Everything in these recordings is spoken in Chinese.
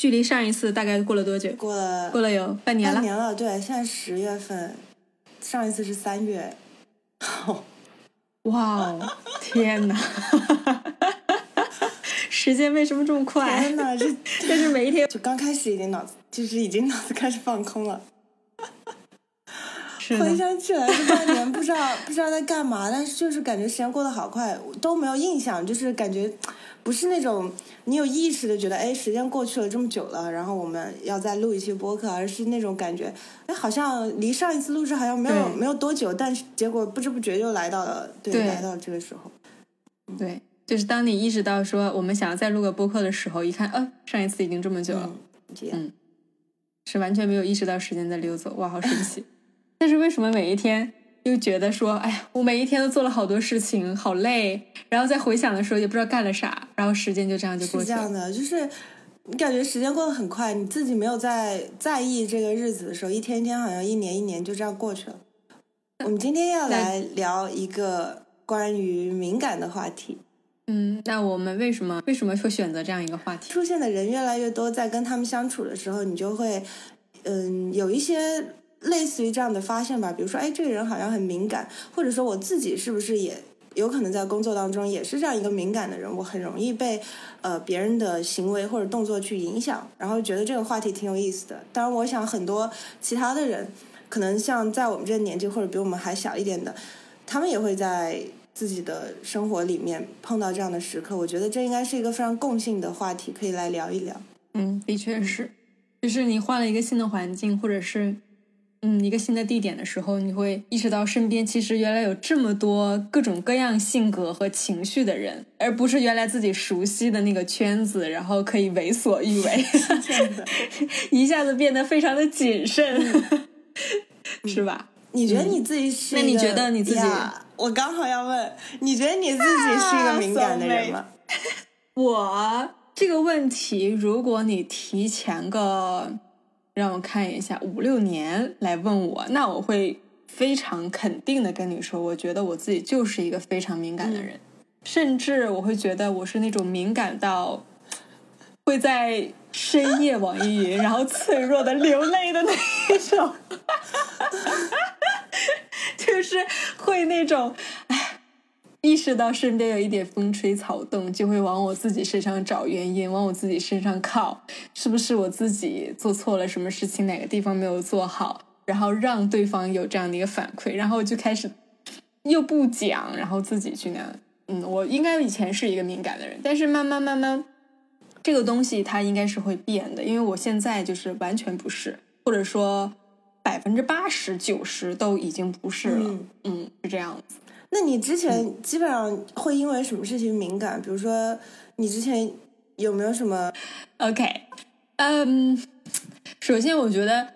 距离上一次大概过了多久？过了过了有半年了。半年了，对，现在十月份，上一次是三月。哇哦！天哪！时间为什么这么快？天哪！这 这是每一天就刚开始已经脑子就是已经脑子开始放空了。是回想起来这半年不知道不知道在干嘛，但是就是感觉时间过得好快，都没有印象，就是感觉不是那种你有意识的觉得哎时间过去了这么久了，然后我们要再录一期播客，而是那种感觉哎好像离上一次录制好像没有没有多久，但是结果不知不觉就来到了对来到了这个时候。对，就是当你意识到说我们想要再录个播客的时候，一看，呃，上一次已经这么久了，嗯，是完全没有意识到时间在溜走，哇，好神奇。但是为什么每一天又觉得说，哎呀，我每一天都做了好多事情，好累，然后在回想的时候也不知道干了啥，然后时间就这样就过去了。是这样的，就是你感觉时间过得很快，你自己没有在在意这个日子的时候，一天一天好像一年一年就这样过去了。我们今天要来聊一个关于敏感的话题。嗯，那我们为什么为什么会选择这样一个话题？出现的人越来越多，在跟他们相处的时候，你就会嗯有一些。类似于这样的发现吧，比如说，哎，这个人好像很敏感，或者说我自己是不是也有可能在工作当中也是这样一个敏感的人？我很容易被呃别人的行为或者动作去影响，然后觉得这个话题挺有意思的。当然，我想很多其他的人，可能像在我们这个年纪或者比我们还小一点的，他们也会在自己的生活里面碰到这样的时刻。我觉得这应该是一个非常共性的话题，可以来聊一聊。嗯，的确是，就是你换了一个新的环境，或者是。嗯，一个新的地点的时候，你会意识到身边其实原来有这么多各种各样性格和情绪的人，而不是原来自己熟悉的那个圈子，然后可以为所欲为，一下子变得非常的谨慎，是吧？你觉得你自己是？那你觉得你自己？我刚好要问，你觉得你自己是一个敏感的人吗？我这个问题，如果你提前个。让我看一下五六年来问我，那我会非常肯定的跟你说，我觉得我自己就是一个非常敏感的人，甚至我会觉得我是那种敏感到会在深夜网易云，然后脆弱的流泪的那一种，就是会那种哎。意识到身边有一点风吹草动，就会往我自己身上找原因，往我自己身上靠，是不是我自己做错了什么事情，哪个地方没有做好，然后让对方有这样的一个反馈，然后就开始又不讲，然后自己去那样。嗯，我应该以前是一个敏感的人，但是慢慢慢慢，这个东西它应该是会变的，因为我现在就是完全不是，或者说百分之八十九十都已经不是了。嗯，是这样子。那你之前基本上会因为什么事情敏感？比如说，你之前有没有什么？OK，嗯，首先我觉得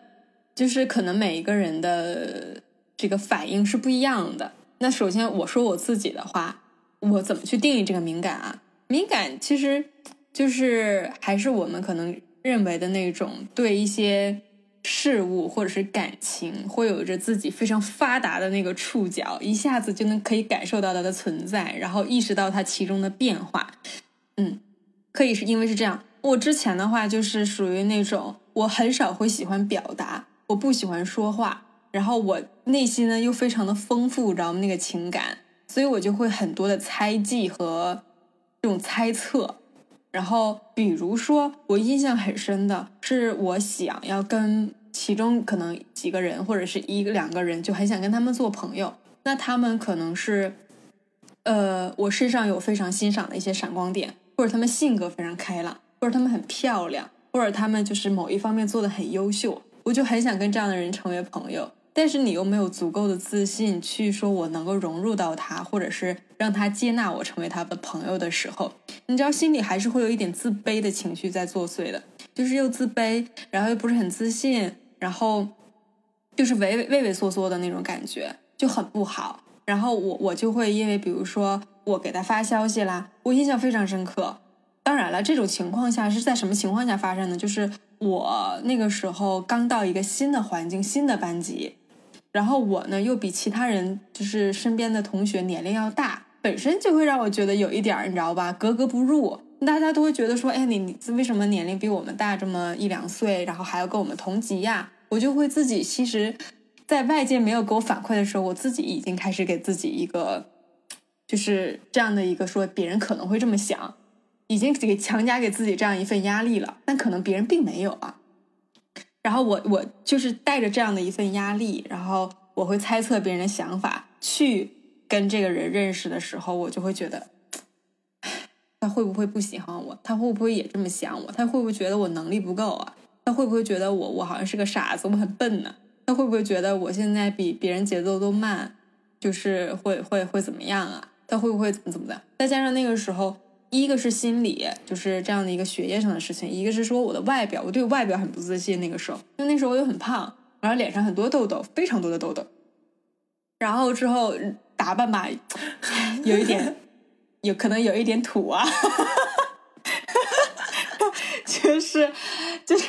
就是可能每一个人的这个反应是不一样的。那首先我说我自己的话，我怎么去定义这个敏感啊？敏感其实就是还是我们可能认为的那种对一些。事物或者是感情，会有着自己非常发达的那个触角，一下子就能可以感受到它的存在，然后意识到它其中的变化。嗯，可以是因为是这样。我之前的话就是属于那种我很少会喜欢表达，我不喜欢说话，然后我内心呢又非常的丰富，知道吗？那个情感，所以我就会很多的猜忌和这种猜测。然后，比如说，我印象很深的是，我想要跟其中可能几个人，或者是一个两个人，就很想跟他们做朋友。那他们可能是，呃，我身上有非常欣赏的一些闪光点，或者他们性格非常开朗，或者他们很漂亮，或者他们就是某一方面做的很优秀，我就很想跟这样的人成为朋友。但是你又没有足够的自信去说我能够融入到他，或者是让他接纳我成为他的朋友的时候，你知道心里还是会有一点自卑的情绪在作祟的，就是又自卑，然后又不是很自信，然后就是畏畏畏畏缩缩的那种感觉就很不好。然后我我就会因为比如说我给他发消息啦，我印象非常深刻。当然了，这种情况下是在什么情况下发生的？就是我那个时候刚到一个新的环境、新的班级。然后我呢，又比其他人就是身边的同学年龄要大，本身就会让我觉得有一点儿，你知道吧，格格不入。大家都会觉得说，哎，你你为什么年龄比我们大这么一两岁，然后还要跟我们同级呀？我就会自己其实，在外界没有给我反馈的时候，我自己已经开始给自己一个，就是这样的一个说别人可能会这么想，已经给强加给自己这样一份压力了，但可能别人并没有啊。然后我我就是带着这样的一份压力，然后我会猜测别人的想法，去跟这个人认识的时候，我就会觉得，他会不会不喜欢我？他会不会也这么想我？他会不会觉得我能力不够啊？他会不会觉得我我好像是个傻子，我很笨呢？他会不会觉得我现在比别人节奏都慢，就是会会会怎么样啊？他会不会怎么怎么的？再加上那个时候，一个是心理，就是这样的一个学业上的事情；一个是说我的外表，我对外表很不自信。那个时候，因为那时候我又很胖，然后脸上很多痘痘，非常多的痘痘。然后之后打扮吧，有一点，有可能有一点土啊。就是就是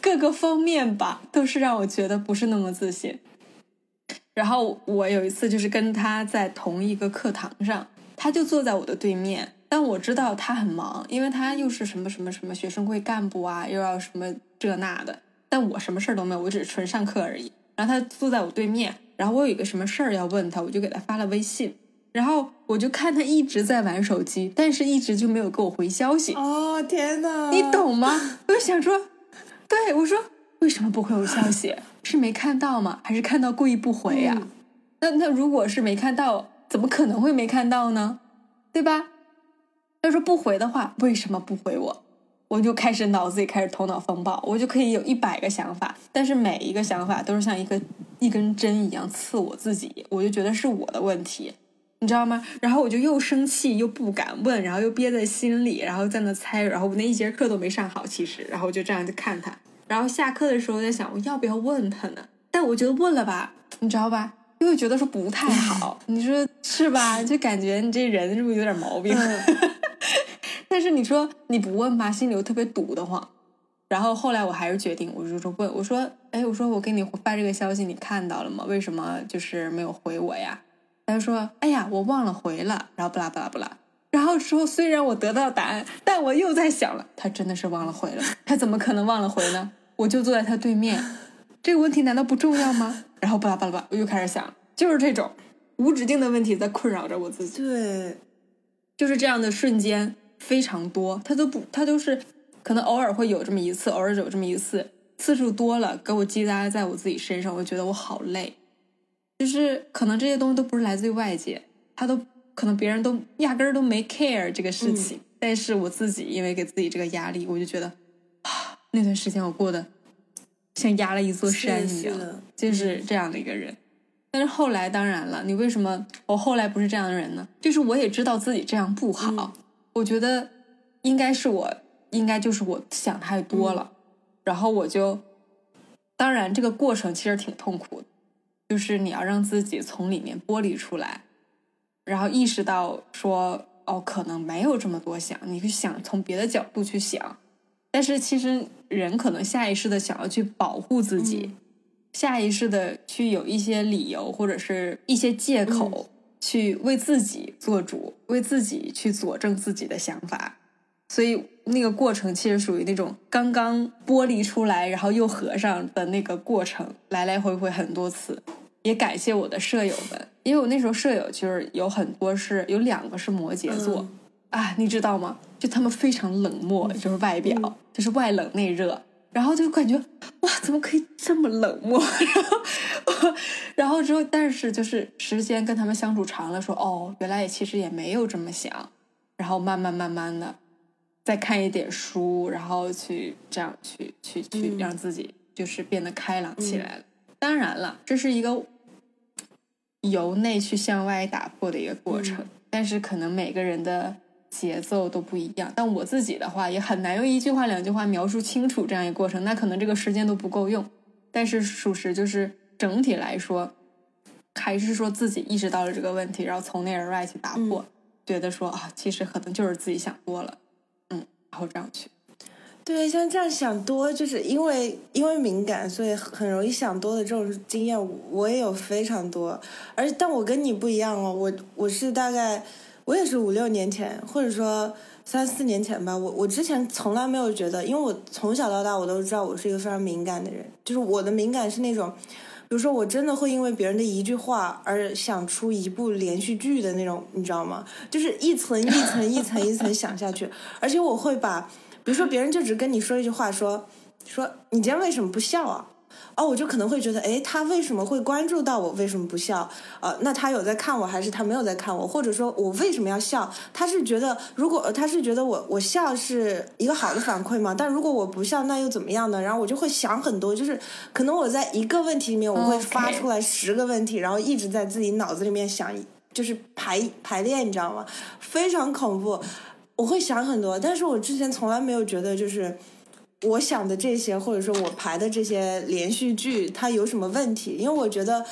各个方面吧，都是让我觉得不是那么自信。然后我有一次就是跟他在同一个课堂上，他就坐在我的对面，但我知道他很忙，因为他又是什么什么什么学生会干部啊，又要什么这那的。但我什么事儿都没有，我只是纯上课而已。然后他坐在我对面，然后我有一个什么事儿要问他，我就给他发了微信。然后我就看他一直在玩手机，但是一直就没有给我回消息。哦天哪，你懂吗？我就想说，对我说为什么不回我消息？是没看到吗？还是看到故意不回呀？那那如果是没看到，怎么可能会没看到呢？对吧？要说不回的话，为什么不回我？我就开始脑子里开始头脑风暴，我就可以有一百个想法，但是每一个想法都是像一个一根针一样刺我自己，我就觉得是我的问题。你知道吗？然后我就又生气又不敢问，然后又憋在心里，然后在那猜，然后我那一节课都没上好，其实，然后我就这样就看他，然后下课的时候在想我要不要问他呢？但我觉得问了吧，你知道吧？又觉得说不太好，你说是吧？就感觉你这人是不是有点毛病？但是你说你不问吧，心里又特别堵得慌。然后后来我还是决定，我就说问，我说，哎，我说我给你发这个消息，你看到了吗？为什么就是没有回我呀？他就说：“哎呀，我忘了回了。”然后不拉不拉不拉。然后说：“虽然我得到答案，但我又在想了，他真的是忘了回了。他怎么可能忘了回呢？我就坐在他对面，这个问题难道不重要吗？”然后巴拉巴拉巴拉，我又开始想，就是这种无止境的问题在困扰着我自己。对，就是这样的瞬间非常多，他都不，他都是可能偶尔会有这么一次，偶尔有这么一次，次数多了，给我积压在我自己身上，我觉得我好累。就是可能这些东西都不是来自于外界，他都可能别人都压根儿都没 care 这个事情，但是我自己因为给自己这个压力，我就觉得啊，那段时间我过得像压了一座山一样，就是这样的一个人。但是后来当然了，你为什么我后来不是这样的人呢？就是我也知道自己这样不好，我觉得应该是我应该就是我想太多了，然后我就当然这个过程其实挺痛苦的。就是你要让自己从里面剥离出来，然后意识到说哦，可能没有这么多想，你去想从别的角度去想。但是其实人可能下意识的想要去保护自己，下意识的去有一些理由或者是一些借口去为自己做主，为自己去佐证自己的想法。所以那个过程其实属于那种刚刚剥离出来，然后又合上的那个过程，来来回回很多次。也感谢我的舍友们，因为我那时候舍友就是有很多是有两个是摩羯座啊，你知道吗？就他们非常冷漠，就是外表就是外冷内热，然后就感觉哇，怎么可以这么冷漠？然后 然后之后，但是就是时间跟他们相处长了，说哦，原来也其实也没有这么想，然后慢慢慢慢的。再看一点书，然后去这样去去去让自己就是变得开朗起来了。当然了，这是一个由内去向外打破的一个过程，但是可能每个人的节奏都不一样。但我自己的话也很难用一句话两句话描述清楚这样一个过程，那可能这个时间都不够用。但是属实就是整体来说，还是说自己意识到了这个问题，然后从内而外去打破，觉得说啊，其实可能就是自己想多了。嗯然后这样去，对，像这样想多，就是因为因为敏感，所以很容易想多的这种经验，我也有非常多。而但我跟你不一样哦，我我是大概我也是五六年前，或者说三四年前吧，我我之前从来没有觉得，因为我从小到大我都知道我是一个非常敏感的人，就是我的敏感是那种，比如说我真的会因为别人的一句话而想出一部连续剧的那种，你知道吗？就是一层一层一层一层想下去，而且我会把，比如说别人就只跟你说一句话，说说你今天为什么不笑啊？哦，我就可能会觉得，哎，他为什么会关注到我？为什么不笑？呃，那他有在看我，还是他没有在看我？或者说我为什么要笑？他是觉得，如果他是觉得我我笑是一个好的反馈吗？但如果我不笑，那又怎么样呢？然后我就会想很多，就是可能我在一个问题里面，我会发出来十个问题，然后一直在自己脑子里面想，就是排排练，你知道吗？非常恐怖，我会想很多，但是我之前从来没有觉得就是。我想的这些，或者说我排的这些连续剧，它有什么问题？因为我觉得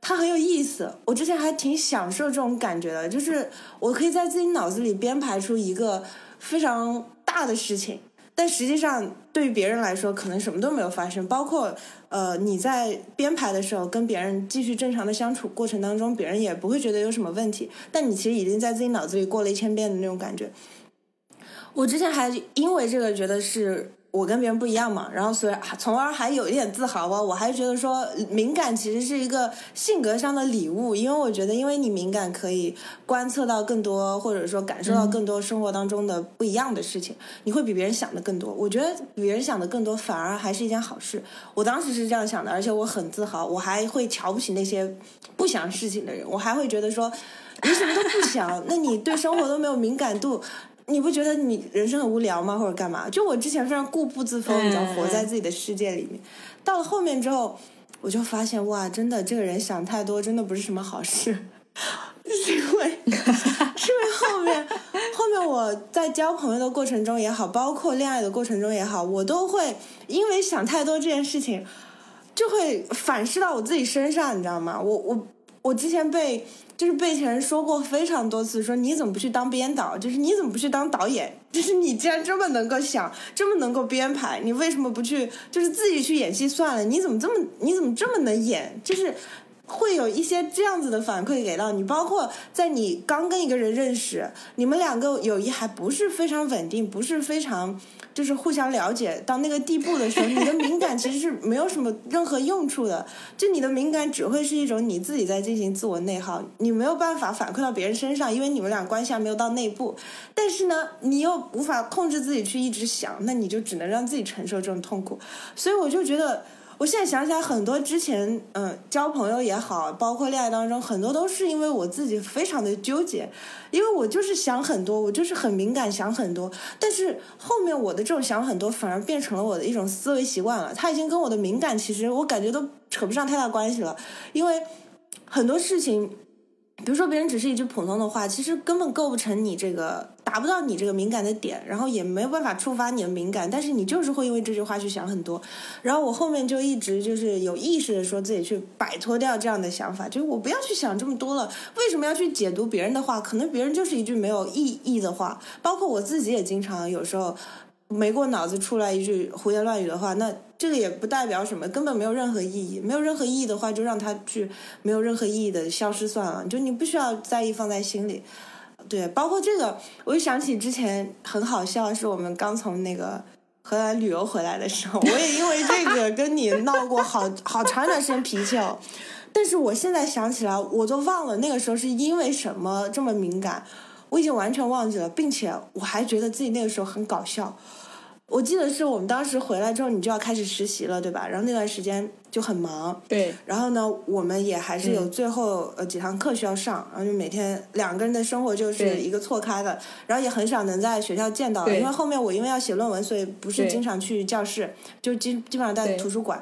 它很有意思。我之前还挺享受这种感觉的，就是我可以在自己脑子里编排出一个非常大的事情，但实际上对于别人来说，可能什么都没有发生。包括呃，你在编排的时候，跟别人继续正常的相处过程当中，别人也不会觉得有什么问题。但你其实已经在自己脑子里过了一千遍的那种感觉。我之前还因为这个觉得是。我跟别人不一样嘛，然后所以从而还有一点自豪吧。我还觉得说敏感其实是一个性格上的礼物，因为我觉得因为你敏感可以观测到更多，或者说感受到更多生活当中的不一样的事情，你会比别人想的更多。我觉得比别人想的更多反而还是一件好事。我当时是这样想的，而且我很自豪。我还会瞧不起那些不想事情的人，我还会觉得说你什么都不想，那你对生活都没有敏感度。你不觉得你人生很无聊吗？或者干嘛？就我之前非常固步自封，你知道，活在自己的世界里面。到了后面之后，我就发现，哇，真的，这个人想太多，真的不是什么好事。是因为，是因为后面，后面我在交朋友的过程中也好，包括恋爱的过程中也好，我都会因为想太多这件事情，就会反噬到我自己身上，你知道吗？我我我之前被。就是被前人说过非常多次，说你怎么不去当编导？就是你怎么不去当导演？就是你既然这么能够想，这么能够编排，你为什么不去？就是自己去演戏算了。你怎么这么你怎么这么能演？就是会有一些这样子的反馈给到你。包括在你刚跟一个人认识，你们两个友谊还不是非常稳定，不是非常。就是互相了解到那个地步的时候，你的敏感其实是没有什么任何用处的。就你的敏感只会是一种你自己在进行自我内耗，你没有办法反馈到别人身上，因为你们俩关系还没有到内部。但是呢，你又无法控制自己去一直想，那你就只能让自己承受这种痛苦。所以我就觉得。我现在想起来，很多之前，嗯，交朋友也好，包括恋爱当中，很多都是因为我自己非常的纠结，因为我就是想很多，我就是很敏感，想很多。但是后面我的这种想很多，反而变成了我的一种思维习惯了。它已经跟我的敏感，其实我感觉都扯不上太大关系了，因为很多事情。比如说，别人只是一句普通的话，其实根本构不成你这个达不到你这个敏感的点，然后也没有办法触发你的敏感，但是你就是会因为这句话去想很多。然后我后面就一直就是有意识的说自己去摆脱掉这样的想法，就是我不要去想这么多了。为什么要去解读别人的话？可能别人就是一句没有意义的话。包括我自己也经常有时候。没过脑子出来一句胡言乱语的话，那这个也不代表什么，根本没有任何意义。没有任何意义的话，就让它去没有任何意义的消失算了。就你不需要在意，放在心里。对，包括这个，我就想起之前很好笑，是我们刚从那个荷兰旅游回来的时候，我也因为这个 跟你闹过好好长一段时间脾气哦。但是我现在想起来，我都忘了那个时候是因为什么这么敏感，我已经完全忘记了，并且我还觉得自己那个时候很搞笑。我记得是我们当时回来之后，你就要开始实习了，对吧？然后那段时间就很忙。对。然后呢，我们也还是有最后呃几堂课需要上，然后就每天两个人的生活就是一个错开的，然后也很少能在学校见到，因为后面我因为要写论文，所以不是经常去教室，就基基本上在图书馆。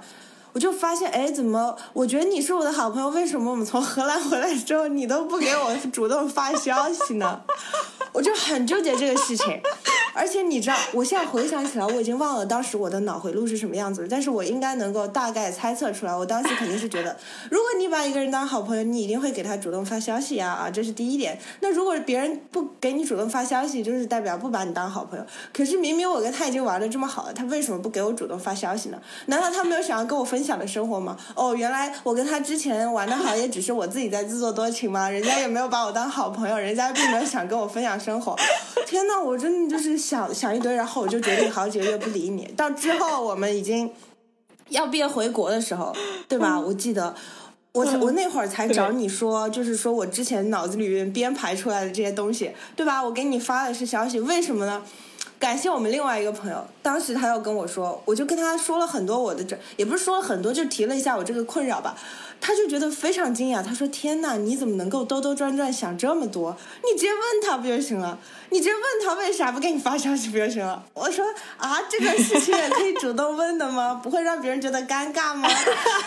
我就发现，哎，怎么？我觉得你是我的好朋友，为什么我们从荷兰回来之后，你都不给我主动发消息呢？我就很纠结这个事情。而且你知道，我现在回想起来，我已经忘了当时我的脑回路是什么样子了，但是我应该能够大概猜测出来，我当时肯定是觉得，如果你把一个人当好朋友，你一定会给他主动发消息呀，啊，这是第一点。那如果别人不给你主动发消息，就是代表不把你当好朋友。可是明明我跟他已经玩的这么好了，他为什么不给我主动发消息呢？难道他没有想要跟我分享的生活吗？哦，原来我跟他之前玩的好，也只是我自己在自作多情吗？人家也没有把我当好朋友，人家并没有想跟我分享生活。天呐，我真的就是想想一堆，然后我就决定好几个月不理你。到之后我们已经要毕业回国的时候，对吧？我记得我我那会儿才找你说，就是说我之前脑子里面编排出来的这些东西，对吧？我给你发的是消息，为什么呢？感谢我们另外一个朋友，当时他要跟我说，我就跟他说了很多我的这，也不是说了很多，就提了一下我这个困扰吧。他就觉得非常惊讶，他说：“天呐，你怎么能够兜兜转转想这么多？你直接问他不就行了？你直接问他为啥不给你发消息不就行了？”我说：“啊，这个事情也可以主动问的吗？不会让别人觉得尴尬吗？”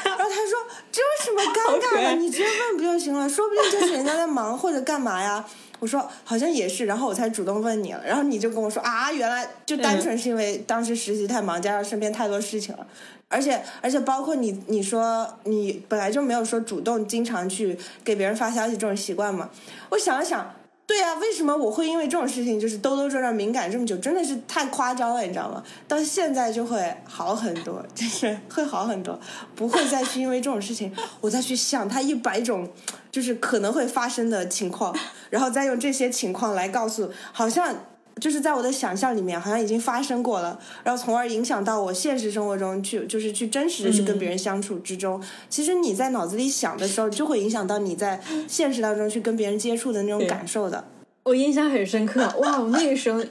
然后他说：“这有什么尴尬的？你直接问不就行了？说不定就是人家在忙或者干嘛呀。”我说：“好像也是。”然后我才主动问你了。然后你就跟我说：“啊，原来就单纯是因为当时实习太忙，加上身边太多事情了。”而且而且包括你你说你本来就没有说主动经常去给别人发消息这种习惯嘛？我想了想，对呀，为什么我会因为这种事情就是兜兜转转敏感这么久？真的是太夸张了，你知道吗？到现在就会好很多，就是会好很多，不会再去因为这种事情我再去想他一百种就是可能会发生的情况，然后再用这些情况来告诉，好像。就是在我的想象里面，好像已经发生过了，然后从而影响到我现实生活中去，就是去真实的去跟别人相处之中。其实你在脑子里想的时候，就会影响到你在现实当中去跟别人接触的那种感受的。我印象很深刻，哇，我那个时候，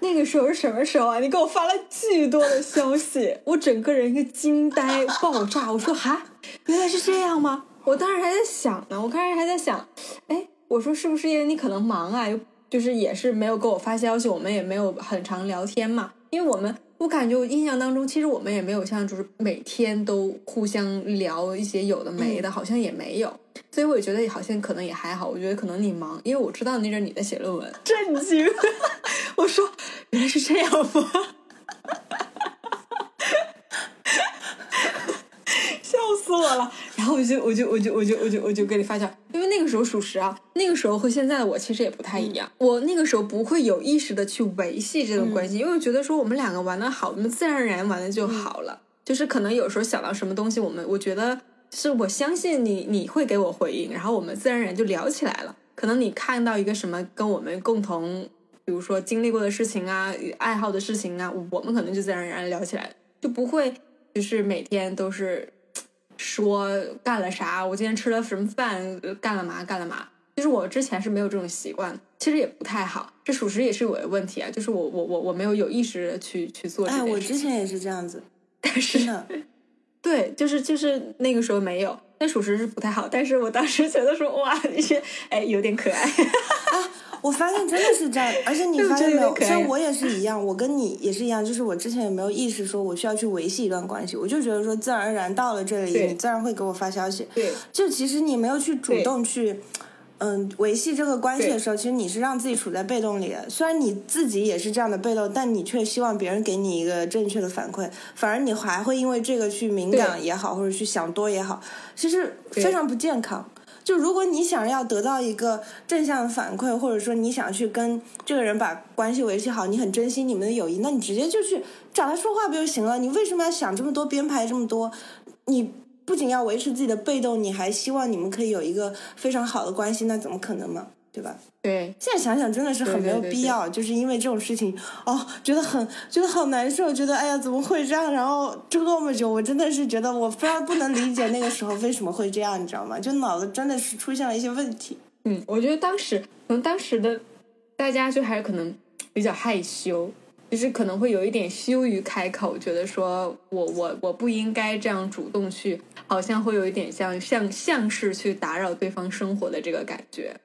那个时候是什么时候啊？你给我发了巨多的消息，我整个人一个惊呆爆炸。我说哈，原来是这样吗？我当时还在想呢，我开始还在想，哎，我说是不是因为你可能忙啊？又就是也是没有给我发消息，我们也没有很长聊天嘛。因为我们，我感觉我印象当中，其实我们也没有像就是每天都互相聊一些有的没的，好像也没有。所以我也觉得好像可能也还好。我觉得可能你忙，因为我知道那阵你在写论文，震惊！我说原来是这样吗？笑死我了。然后我就我就我就我就我就我就给你发消因为那个时候属实啊，那个时候和现在的我其实也不太一样。我那个时候不会有意识的去维系这段关系，因为我觉得说我们两个玩的好，我们自然而然玩的就好了。就是可能有时候想到什么东西，我们我觉得是我相信你，你会给我回应，然后我们自然而然就聊起来了。可能你看到一个什么跟我们共同，比如说经历过的事情啊，爱好的事情啊，我们可能就自然而然聊起来了，就不会就是每天都是。说干了啥？我今天吃了什么饭？干了嘛？干了嘛？其实我之前是没有这种习惯，其实也不太好。这属实也是我的问题啊，就是我我我我没有有意识的去去做。哎，我之前也是这样子，但是 对，就是就是那个时候没有，那属实是不太好。但是我当时觉得说哇，那些哎有点可爱 啊。我发现真的是这样，而且你 发现没有？像我也是一样，我跟你也是一样，就是我之前也没有意识说我需要去维系一段关系，我就觉得说自然而然到了这里，你自然会给我发消息。对，就其实你没有去主动去，嗯，维系这个关系的时候，其实你是让自己处在被动里的。虽然你自己也是这样的被动，但你却希望别人给你一个正确的反馈，反而你还会因为这个去敏感也好，或者去想多也好，其实非常不健康。就如果你想要得到一个正向反馈，或者说你想去跟这个人把关系维系好，你很珍惜你们的友谊，那你直接就去找他说话不就行了？你为什么要想这么多，编排这么多？你不仅要维持自己的被动，你还希望你们可以有一个非常好的关系，那怎么可能嘛？对吧？对，现在想想真的是很没有必要，就是因为这种事情哦，觉得很觉得好难受，觉得哎呀怎么会这样？然后这么久，我真的是觉得我非常不能理解那个时候为什么会这样，你知道吗？就脑子真的是出现了一些问题。嗯，我觉得当时可能当时的大家就还是可能比较害羞，就是可能会有一点羞于开口，觉得说我我我不应该这样主动去，好像会有一点像像像是去打扰对方生活的这个感觉。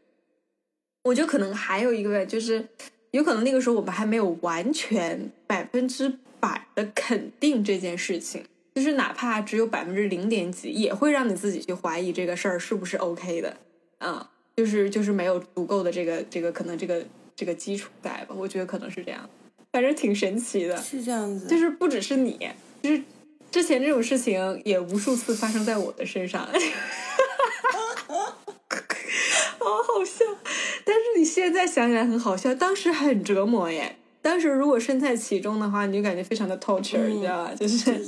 我觉得可能还有一个，就是有可能那个时候我们还没有完全百分之百的肯定这件事情，就是哪怕只有百分之零点几，也会让你自己去怀疑这个事儿是不是 OK 的，啊，就是就是没有足够的这个这个可能这个这个基础在吧？我觉得可能是这样。反正挺神奇的。是这样子，就是不只是你，就是之前这种事情也无数次发生在我的身上，好好笑。但是你现在想起来很好笑，当时很折磨耶。当时如果身在其中的话，你就感觉非常的 torture，、你知道吧？就是。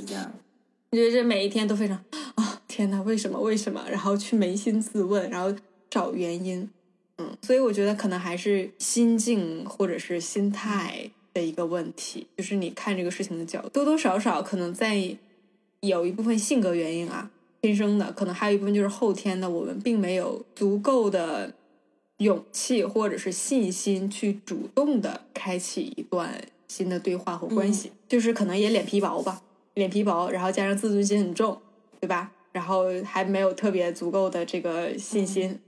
你觉得这每一天都非常啊，天哪，为什么？为什么？然后去扪心自问，然后找原因。嗯，所以我觉得可能还是心境或者是心态的一个问题，就是你看这个事情的角度，多多少少可能在有一部分性格原因啊，天生的，可能还有一部分就是后天的，我们并没有足够的勇气或者是信心去主动的开启一段新的对话或关系，就是可能也脸皮薄吧，脸皮薄，然后加上自尊心很重，对吧？然后还没有特别足够的这个信心。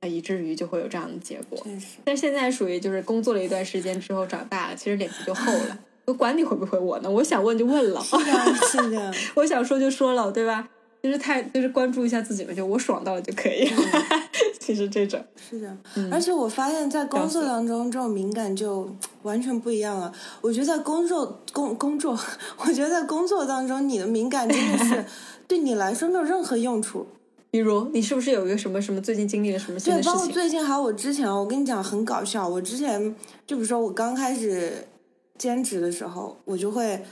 啊，以至于就会有这样的结果。但现在属于就是工作了一段时间之后长大了，其实脸皮就厚了。我 管你回不回我呢？我想问就问了，是的，是的。我想说就说了，对吧？就是太就是关注一下自己嘛，就我爽到了就可以。其实这种是的，而且我发现，在工作当中，这种敏感就完全不一样了。我觉得在工作工工作，我觉得在工作当中，你的敏感真的是 对你来说没有任何用处。比如你是不是有一个什么什么最近经历了什么新的对，事情？包括最近还有我之前，我跟你讲很搞笑。我之前就比如说我刚开始兼职的时候，我就会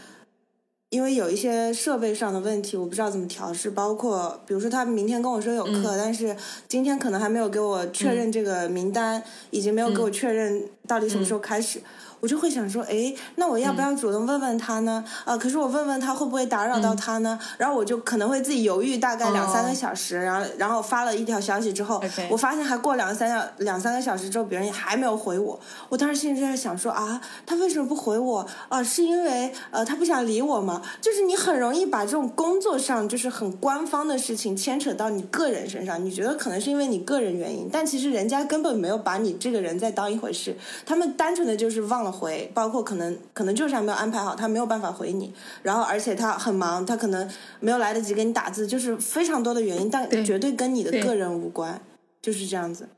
因为有一些设备上的问题，我不知道怎么调试。包括比如说他明天跟我说有课，嗯但是今天可能还没有给我确认这个名单，已经没有给嗯我确认到底什么时候开始。我就会想说，哎，那我要不要主动问问他呢？啊，可是我问问他会不会打扰到他呢？然后我就可能会自己犹豫大概两三个哦小时，然后然后发了一条消息之后我发现还过两三两两三个小时之后，别人也还没有回我。我当时心里就在想说啊，他为什么不回我？啊，是因为呃他不想理我吗？就是你很容易把这种工作上就是很官方的事情牵扯到你个人身上，你觉得可能是因为你个人原因，但其实人家根本没有把你这个人再当一回事，他们单纯的就是忘了回，包括可能可能就是还没有安排好，他没有办法回你，然后而且他很忙，他可能没有来得及给你打字，就是非常多的原因，但绝对跟你的个人无关，就是这样子。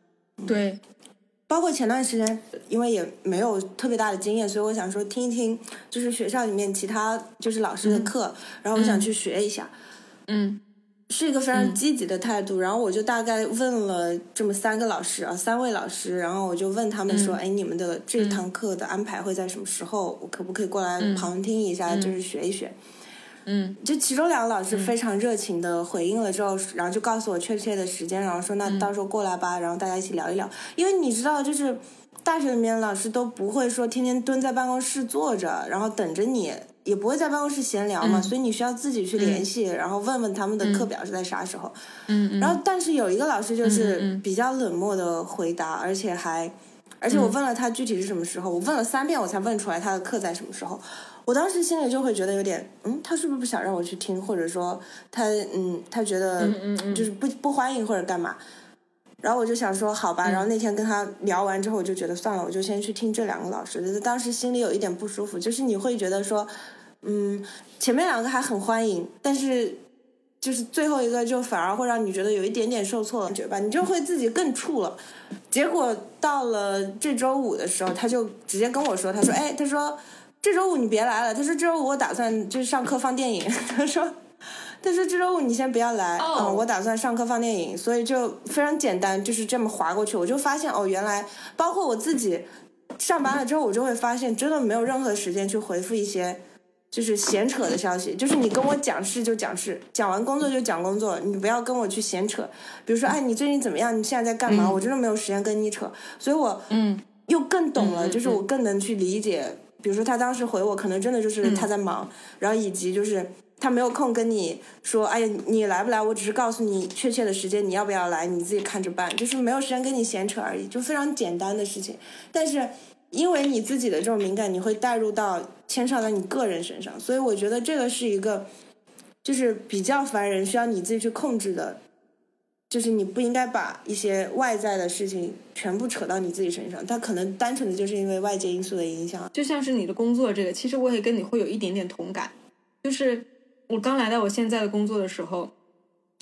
对，包括前段时间，因为也没有特别大的经验，所以我想说听一听，就是学校里面其他就是老师的课，然后我想去学一下，嗯是一个非常积极的态度。然后我就大概问了这么三个老师啊，三位老师，然后我就问他们说，哎，你们的这堂课的安排会在什么时候？我可不可以过来旁听一下，就是学一学？嗯就其中两个老师非常热情的回应了之后，然后就告诉我确切的时间，然后说那到时候过来吧，然后大家一起聊一聊。因为你知道，就是大学里面老师都不会说天天蹲在办公室坐着，然后等着你，也不会在办公室闲聊嘛，所以你需要自己去联系，然后问问他们的课表是在啥时候。嗯嗯，然后，但是有一个老师就是比较冷漠的回答，而且还，而且我问了他具体是什么时候，我问了三遍我才问出来他的课在什么时候。我当时心里就会觉得有点，嗯，他是不是不想让我去听，或者说他，嗯，他觉得就是不不欢迎或者干嘛。然后我就想说好吧，然后那天跟他聊完之后，我就觉得算了，我就先去听这两个老师的。当时心里有一点不舒服，就是你会觉得说，嗯，前面两个还很欢迎，但是就是最后一个就反而会让你觉得有一点点受挫感，觉吧，你就会自己更怵了。结果到了这周五的时候，他就直接跟我说，他说，哎，他说这周五你别来了，他说这周五我打算就是上课放电影，他说。他说这周五你先不要来，哦嗯，我打算上课放电影，所以就非常简单，就是这么划过去。我就发现哦，原来包括我自己上班了之后，我就会发现真的没有任何时间去回复一些就是闲扯的消息，就是你跟我讲事就讲事，讲完工作就讲工作，你不要跟我去闲扯。比如说，哎，你最近怎么样？你现在在干嘛？我真的没有时间跟你扯，所以我嗯又更懂了，就是我更能去理解。比如说他当时回我，可能真的就是他在忙，然后以及就是他没有空跟你说，哎呀，你来不来？我只是告诉你确切的时间，你要不要来，你自己看着办，就是没有时间跟你闲扯而已，就非常简单的事情。但是因为你自己的这种敏感，你会带入到牵扯到你个人身上，所以我觉得这个是一个就是比较烦人，需要你自己去控制的。就是你不应该把一些外在的事情全部扯到你自己身上，它可能单纯的就是因为外界因素的影响。就像是你的工作这个，其实我也跟你会有一点点同感。就是我刚来到我现在的工作的时候，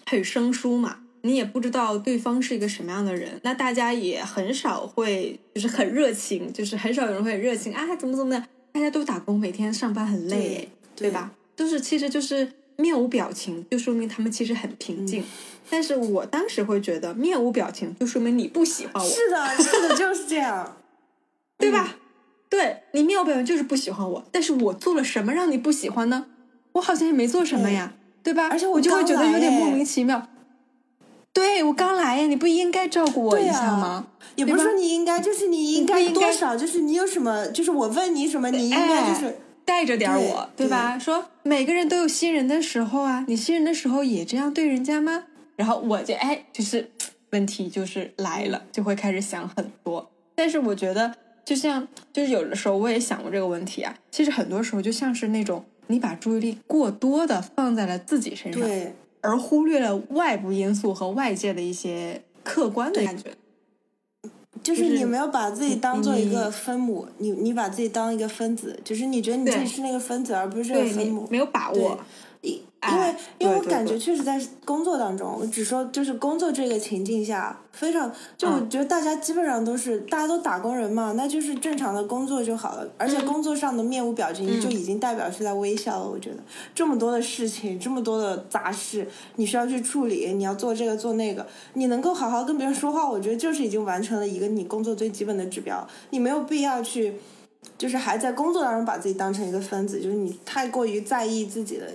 很生疏嘛，你也不知道对方是一个什么样的人，那大家也很少会就是很热情，就是很少有人会很热情啊，怎么怎么的，大家都打工，每天上班很累，对吧？都是其实就是面无表情，就说明他们其实很平静。但是我当时会觉得面无表情，就说明你不喜欢我。是的，是的，就是这样，对吧？对你面无表情就是不喜欢我，但是我做了什么让你不喜欢呢？我好像也没做什么呀，对吧？而且我就会觉得有点莫名其其妙。对我刚来呀，你不应该照顾我一下吗？也不是说你应该，就是你应该多少，就是你有什么，就是我问你什么，你应该就是带着点我，对吧？说每个人都有新人的时候啊，你新人的时候也这样对人家吗？然后我就哎，就是问题就是来了，就会开始想很多。但是我觉得，就像就是有的时候我也想过这个问题啊。其实很多时候就像是那种你把注意力过多的放在了自己身上。对。而忽略了外部因素和外界的一些客观的感觉，就是你没有把自己当做一个分母，你你把自己当一个分子，就是你觉得你自己是那个分子，而不是这个分母，没有把握。因为，因为我感觉确实在工作当中，我只说就是工作这个情境下，非常就我觉得大家基本上都是大家都打工人嘛，那就是正常的工作就好了。而且工作上的面无表情就已经代表是在微笑了。我觉得这么多的事情，这么多的杂事，你需要去处理，你要做这个做那个，你能够好好跟别人说话，我觉得就是已经完成了一个你工作最基本的指标。你没有必要去，就是还在工作当中把自己当成一个分子，就是你太过于在意自己的。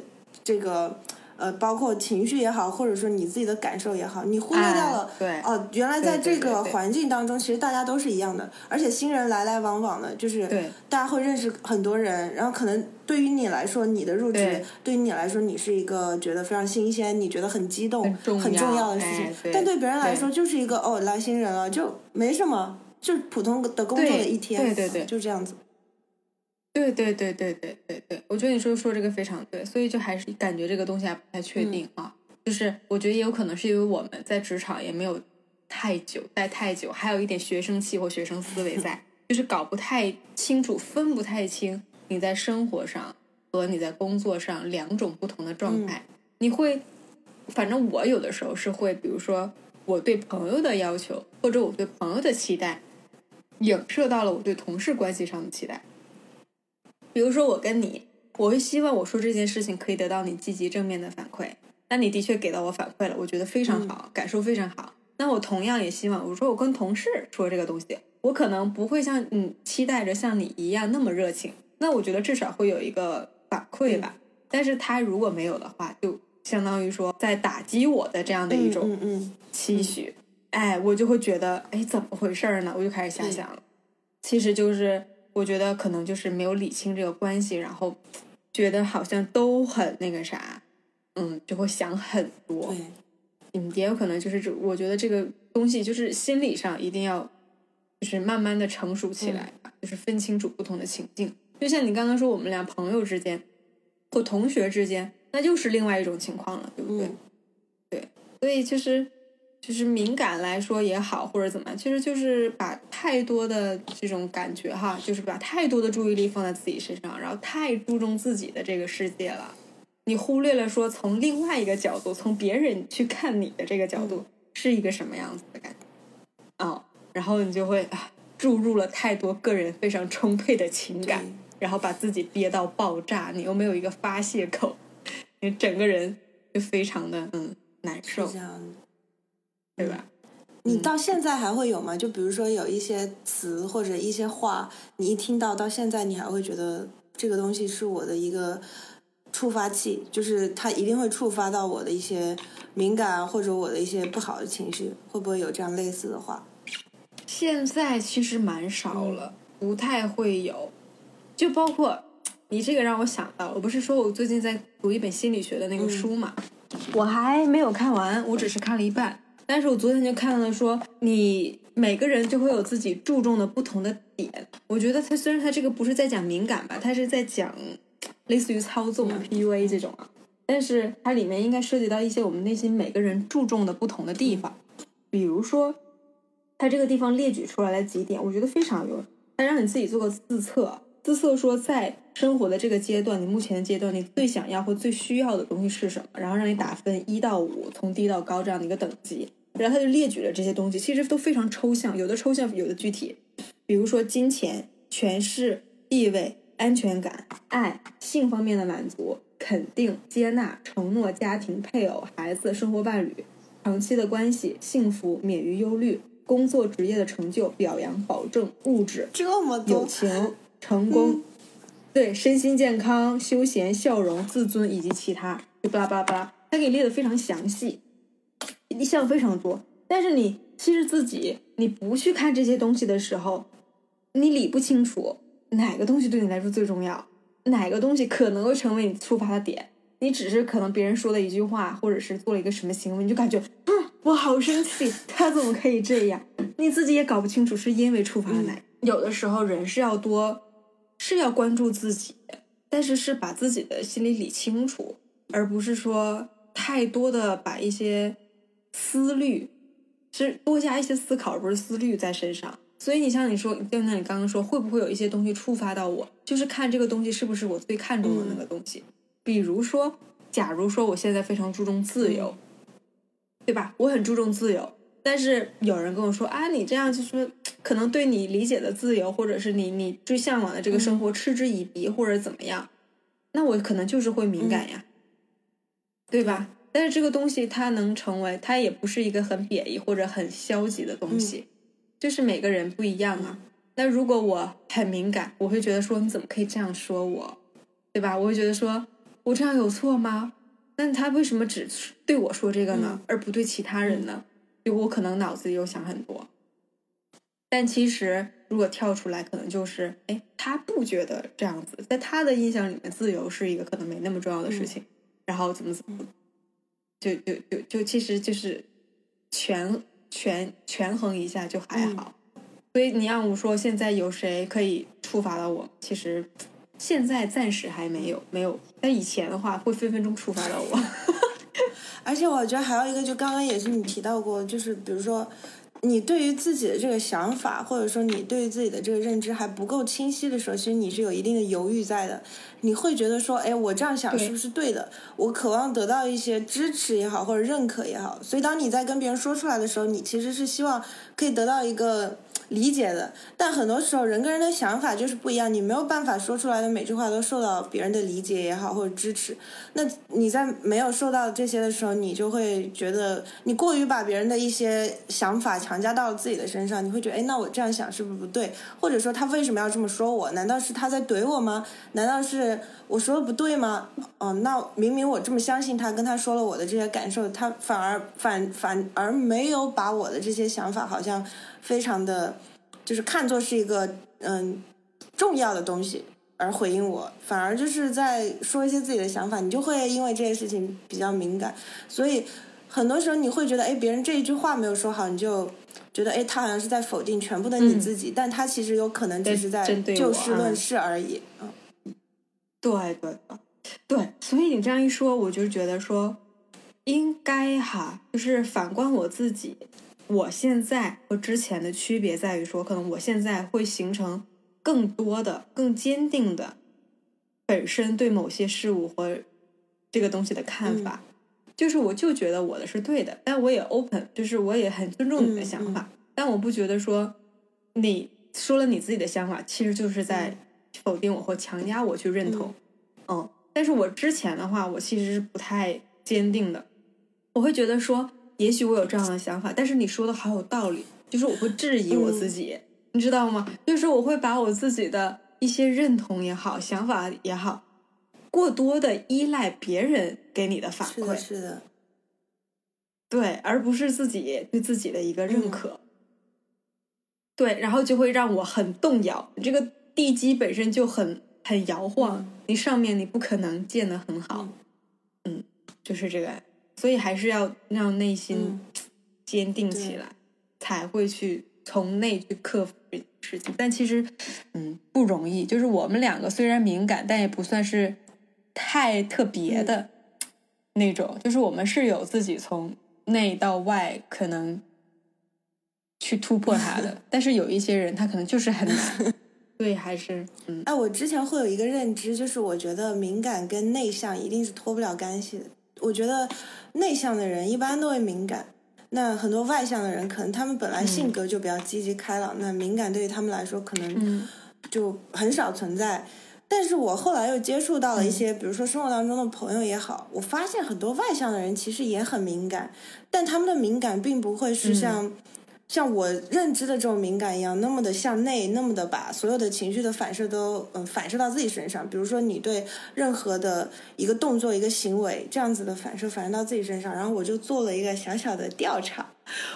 这个呃，包括情绪也好，或者说你自己的感受也好，你忽略掉了。对。哦，原来在这个环境当中，其实大家都是一样的，而且新人来来往往的，就是大家会认识很多人，然后可能对于你来说，你的入职对于你来说，你是一个觉得非常新鲜，你觉得很激动、很重要的事情，但对别人来说就是一个哦，来新人了，就没什么，就普通的工作的一天，对对对，就这样子。对对对对对对对，我觉得你说说这个非常对，所以就还是感觉这个东西还不太确定啊。就是我觉得也有可能是因为我们在职场也没有太久待太久，还有一点学生气或学生思维在，就是搞不太清楚、分不太清你在生活上和你在工作上两种不同的状态。你会，反正我有的时候是会，比如说我对朋友的要求或者我对朋友的期待，影射到了我对同事关系上的期待。比如说我跟你，我会希望我说这件事情可以得到你积极正面的反馈。那你的确给到我反馈了，我觉得非常好，感受非常好。那我同样也希望，我说我跟同事说这个东西，我可能不会像你期待着像你一样那么热情。那我觉得至少会有一个反馈吧。但是他如果没有的话，就相当于说在打击我的这样的一种期许。哎，我就会觉得，哎，怎么回事呢？我就开始瞎想了。其实就是。我觉得可能就是没有理清这个关系，然后觉得好像都很那个啥，嗯，就会想很多。对，嗯，也有可能就是这，我觉得这个东西就是心理上一定要就是慢慢的成熟起来吧，就是分清楚不同的情境。就像你刚刚说，我们俩朋友之间或同学之间，那就是另外一种情况了，对不对？对，所以就是。就是敏感来说也好，或者怎么样，其实就是把太多的这种感觉哈，就是把太多的注意力放在自己身上，然后太注重自己的这个世界了，你忽略了说从另外一个角度，从别人去看你的这个角度是一个什么样子的感觉啊，然后你就会啊注入了太多个人非常充沛的情感，然后把自己憋到爆炸，你又没有一个发泄口，你整个人就非常的嗯难受。对吧？你到现在还会有吗？就比如说有一些词或者一些话，你一听到到现在，你还会觉得这个东西是我的一个触发器，就是它一定会触发到我的一些敏感或者我的一些不好的情绪，会不会有这样类似的话？现在其实蛮少了，不太会有。就包括你这个让我想到，我不是说我最近在读一本心理学的那个书嘛，我还没有看完，我只是看了一半。但是我昨天就看了，说你每个人就会有自己注重的不同的点。我觉得他虽然他这个不是在讲敏感吧，他是在讲类似于操纵 PUA 这种啊，但是它里面应该涉及到一些我们内心每个人注重的不同的地方。比如说，他这个地方列举出来了几点，我觉得非常有用。他让你自己做个自测，自测说在生活的这个阶段，你目前的阶段你最想要或最需要的东西是什么，然后让你打分一到五，从低到高这样的一个等级。然后他就列举了这些东西，其实都非常抽象，有的抽象，有的具体。比如说金钱、权势、地位、安全感、爱、性方面的满足、肯定、接纳、承诺、家庭、配偶、孩子、生活伴侣、长期的关系、幸福、免于忧虑、工作职业的成就、表扬、保证、物质、这么友多，情、成功，对身心健康、休闲、笑容、自尊以及其他，就巴拉巴拉巴拉，他给你列的非常详细，一项非常多。但是你其实自己你不去看这些东西的时候，你理不清楚哪个东西对你来说最重要，哪个东西可能会成为你触发的点。你只是可能别人说的一句话，或者是做了一个什么行为，你就感觉，嗯，我好生气，他怎么可以这样？你自己也搞不清楚是因为触发了哪。有的时候人是要多，是要关注自己，但是是把自己的心理理清楚，而不是说太多的把一些思虑，是多加一些思考，而不是思虑在身上。所以你像你说，就像你刚刚说，会不会有一些东西触发到我？就是看这个东西是不是我最看重的那个东西。比如说，假如说我现在非常注重自由，对吧？我很注重自由，但是有人跟我说啊，你这样就是可能对你理解的自由，或者是你你最向往的这个生活嗤之以鼻，或者怎么样，那我可能就是会敏感呀，对吧？但是这个东西它能成为，它也不是一个很贬义或者很消极的东西，就是每个人不一样啊。那如果我很敏感，我会觉得说你怎么可以这样说我，对吧？我会觉得说我这样有错吗？那他为什么只对我说这个呢，而不对其他人呢？就我可能脑子里有想很多，但其实如果跳出来，可能就是哎，他不觉得这样子，在他的印象里面，自由是一个可能没那么重要的事情，然后怎么怎么，就就就就其实就是权权权衡一下就还好。所以你让我说现在有谁可以触发到我，其实现在暂时还没有，没有。但以前的话会分分钟触发到我。而且我觉得还有一个，就刚刚也是你提到过，就是比如说，你对于自己的这个想法，或者说你对于自己的这个认知还不够清晰的时候，其实你是有一定的犹豫在的。你会觉得说，哎，我这样想是不是对的？我渴望得到一些支持也好，或者认可也好。所以当你在跟别人说出来的时候，你其实是希望可以得到一个。理解的，但很多时候人跟人的想法就是不一样，你没有办法说出来的每句话都受到别人的理解也好或者支持。那你在没有受到这些的时候，你就会觉得你过于把别人的一些想法强加到了自己的身上，你会觉得，哎，那我这样想是不是不对？或者说他为什么要这么说我？难道是他在怼我吗？难道是我说的不对吗？哦，那明明我这么相信他，跟他说了我的这些感受，他反而反反而没有把我的这些想法好像。非常的，就是看作是一个嗯重要的东西而回应我，反而就是在说一些自己的想法，你就会因为这件事情比较敏感，所以很多时候你会觉得，哎，别人这一句话没有说好，你就觉得，哎，他好像是在否定全部的你自己，但他其实有可能只是在就事论事而已。嗯，对对对对，所以你这样一说，我就觉得说应该哈，就是反观我自己。我现在和之前的区别在于说，可能我现在会形成更多的、更坚定的本身对某些事物或这个东西的看法，就是我就觉得我的是对的，但我也 open，就是我也很尊重你的想法，但我不觉得说你说了你自己的想法，其实就是在否定我或强加我去认同，嗯，但是我之前的话，我其实是不太坚定的，我会觉得说。也许我有这样的想法，但是你说的好有道理，就是我会质疑我自己，你知道吗？就是我会把我自己的一些认同也好、想法也好，过多的依赖别人给你的反馈，是的，是的，对，而不是自己对自己的一个认可，对，然后就会让我很动摇。这个地基本身就很很摇晃，你上面你不可能建的很好，嗯，就是这个。所以还是要让内心 坚定起来，才会去从内去克服这件事情。但其实，嗯，不容易。就是我们两个虽然敏感，但也不算是太特别的那种。就是我们是有自己从内到外可能去突破它的。但是有一些人，他可能就是很难。对，还是嗯。哎，我之前会有一个认知，就是我觉得敏感跟内向一定是脱不了干系的。我觉得内向的人一般都会敏感，那很多外向的人可能他们本来性格就比较积极开朗，那敏感对于他们来说可能就很少存在。但是我后来又接触到了一些，比如说生活当中的朋友也好，我发现很多外向的人其实也很敏感，但他们的敏感并不会是像。像我认知的这种敏感一样，那么的向内，那么的把所有的情绪的反射都嗯反射到自己身上。比如说，你对任何的一个动作、一个行为这样子的反射反射到自己身上，然后我就做了一个小小的调查，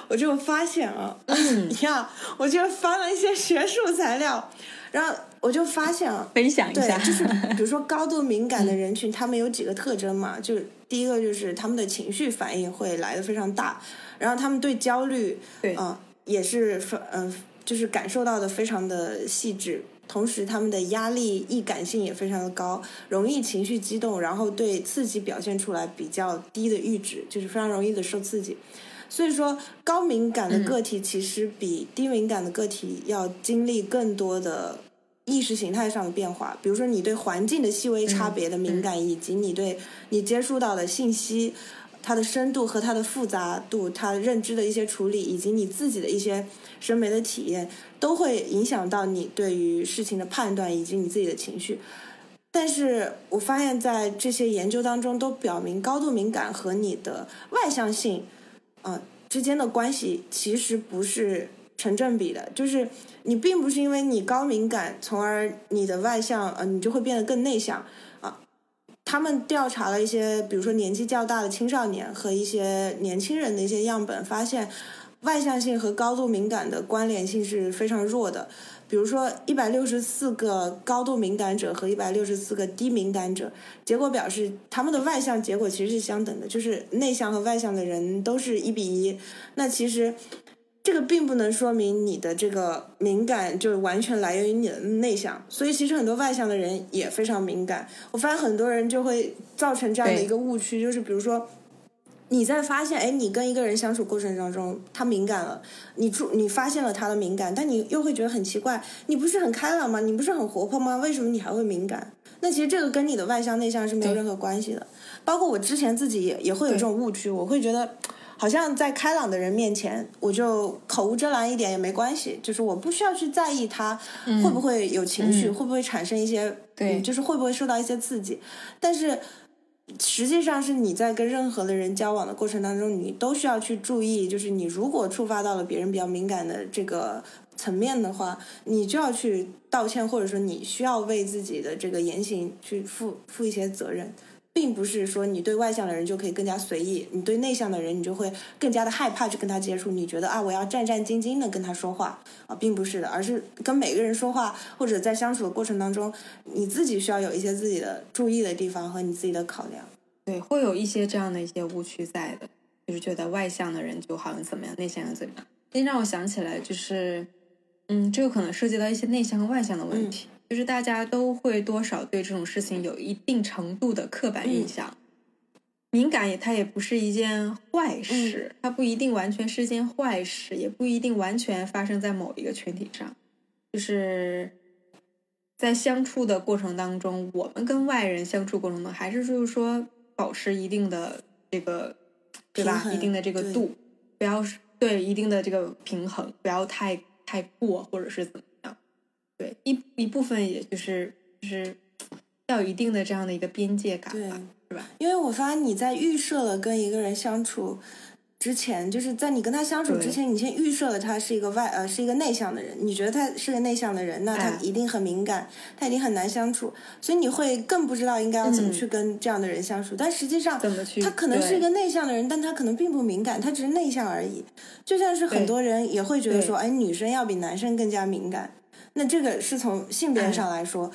我就发现啊，呀，我就翻了一些学术材料，然后我就发现啊，分享一下，就是 比如说高度敏感的人群，他们有几个特征嘛？就第一个就是他们的情绪反应会来的非常大，然后他们对焦虑，对啊。也是非嗯，就是感受到的非常的细致，同时他们的压力易感性也非常的高，容易情绪激动，然后对刺激表现出来比较低的阈值，就是非常容易的受刺激。所以说，高敏感的个体其实比低敏感的个体要经历更多的意识形态上的变化，比如说你对环境的细微差别的敏感，以及你对你接触到的信息。它的深度和它的复杂度，它认知的一些处理，以及你自己的一些审美的体验，都会影响到你对于事情的判断以及你自己的情绪。但是我发现，在这些研究当中，都表明高度敏感和你的外向性，啊之间的关系其实不是成正比的。就是你并不是因为你高敏感，从而你的外向，呃，你就会变得更内向。他们调查了一些，比如说年纪较大的青少年和一些年轻人的一些样本，发现外向性和高度敏感的关联性是非常弱的。比如说，一百六十四个高度敏感者和一百六十四个低敏感者，结果表示他们的外向结果其实是相等的，就是内向和外向的人都是一比一。那其实。这个并不能说明你的这个敏感就是完全来源于你的内向，所以其实很多外向的人也非常敏感。我发现很多人就会造成这样的一个误区，就是比如说你在发现，哎，你跟一个人相处过程当中他敏感了，你注你发现了他的敏感，但你又会觉得很奇怪，你不是很开朗吗？你不是很活泼吗？为什么你还会敏感？那其实这个跟你的外向内向是没有任何关系的。包括我之前自己也也会有这种误区，我会觉得。好像在开朗的人面前，我就口无遮拦一点也没关系，就是我不需要去在意他会不会有情绪，会不会产生一些，对，就是会不会受到一些刺激。但是实际上是你在跟任何的人交往的过程当中，你都需要去注意，就是你如果触发到了别人比较敏感的这个层面的话，你就要去道歉，或者说你需要为自己的这个言行去负负一些责任。并不是说你对外向的人就可以更加随意，你对内向的人你就会更加的害怕去跟他接触。你觉得啊，我要战战兢兢的跟他说话啊，并不是的，而是跟每个人说话或者在相处的过程当中，你自己需要有一些自己的注意的地方和你自己的考量。对，会有一些这样的一些误区在的，就是觉得外向的人就好像怎么样，内向人怎么样。这让我想起来，就是嗯，这个可能涉及到一些内向和外向的问题。就是大家都会多少对这种事情有一定程度的刻板印象，敏感也它也不是一件坏事，它不一定完全是件坏事，也不一定完全发生在某一个群体上。就是在相处的过程当中，我们跟外人相处过程中，还是就是说保持一定的这个对吧？一定的这个度，不要对一定的这个平衡，不要太太过，或者是怎么。对一一部分，也就是就是要有一定的这样的一个边界感吧，是吧？因为我发现你在预设了跟一个人相处之前，就是在你跟他相处之前，你先预设了他是一个外呃是一个内向的人，你觉得他是个内向的人，那他一定很敏感，他一定很难相处，所以你会更不知道应该要怎么去跟这样的人相处。但实际上，他可能是一个内向的人，但他可能并不敏感，他只是内向而已。就像是很多人也会觉得说，哎，女生要比男生更加敏感。那这个是从性别上来说，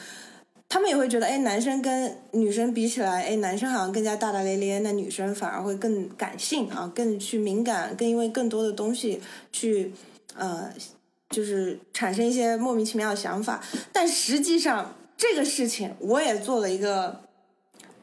他们也会觉得，哎，男生跟女生比起来，哎，男生好像更加大大咧咧，那女生反而会更感性啊，更去敏感，更因为更多的东西去，呃，就是产生一些莫名其妙的想法。但实际上，这个事情我也做了一个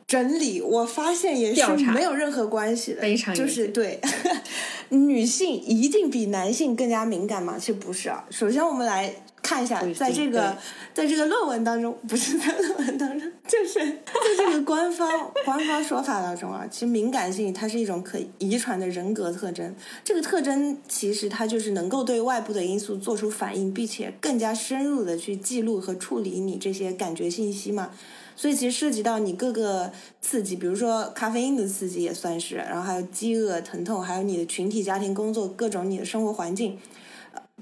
整理，我发现也是没有任何关系的，非常就是对，女性一定比男性更加敏感吗？其实不是啊。首先，我们来。看一下，在这个在这个论文当中，不是在论文当中，就是 在这个官方官方说法当中啊，其实敏感性它是一种可遗传的人格特征。这个特征其实它就是能够对外部的因素做出反应，并且更加深入的去记录和处理你这些感觉信息嘛。所以其实涉及到你各个刺激，比如说咖啡因的刺激也算是，然后还有饥饿、疼痛，还有你的群体、家庭、工作各种你的生活环境。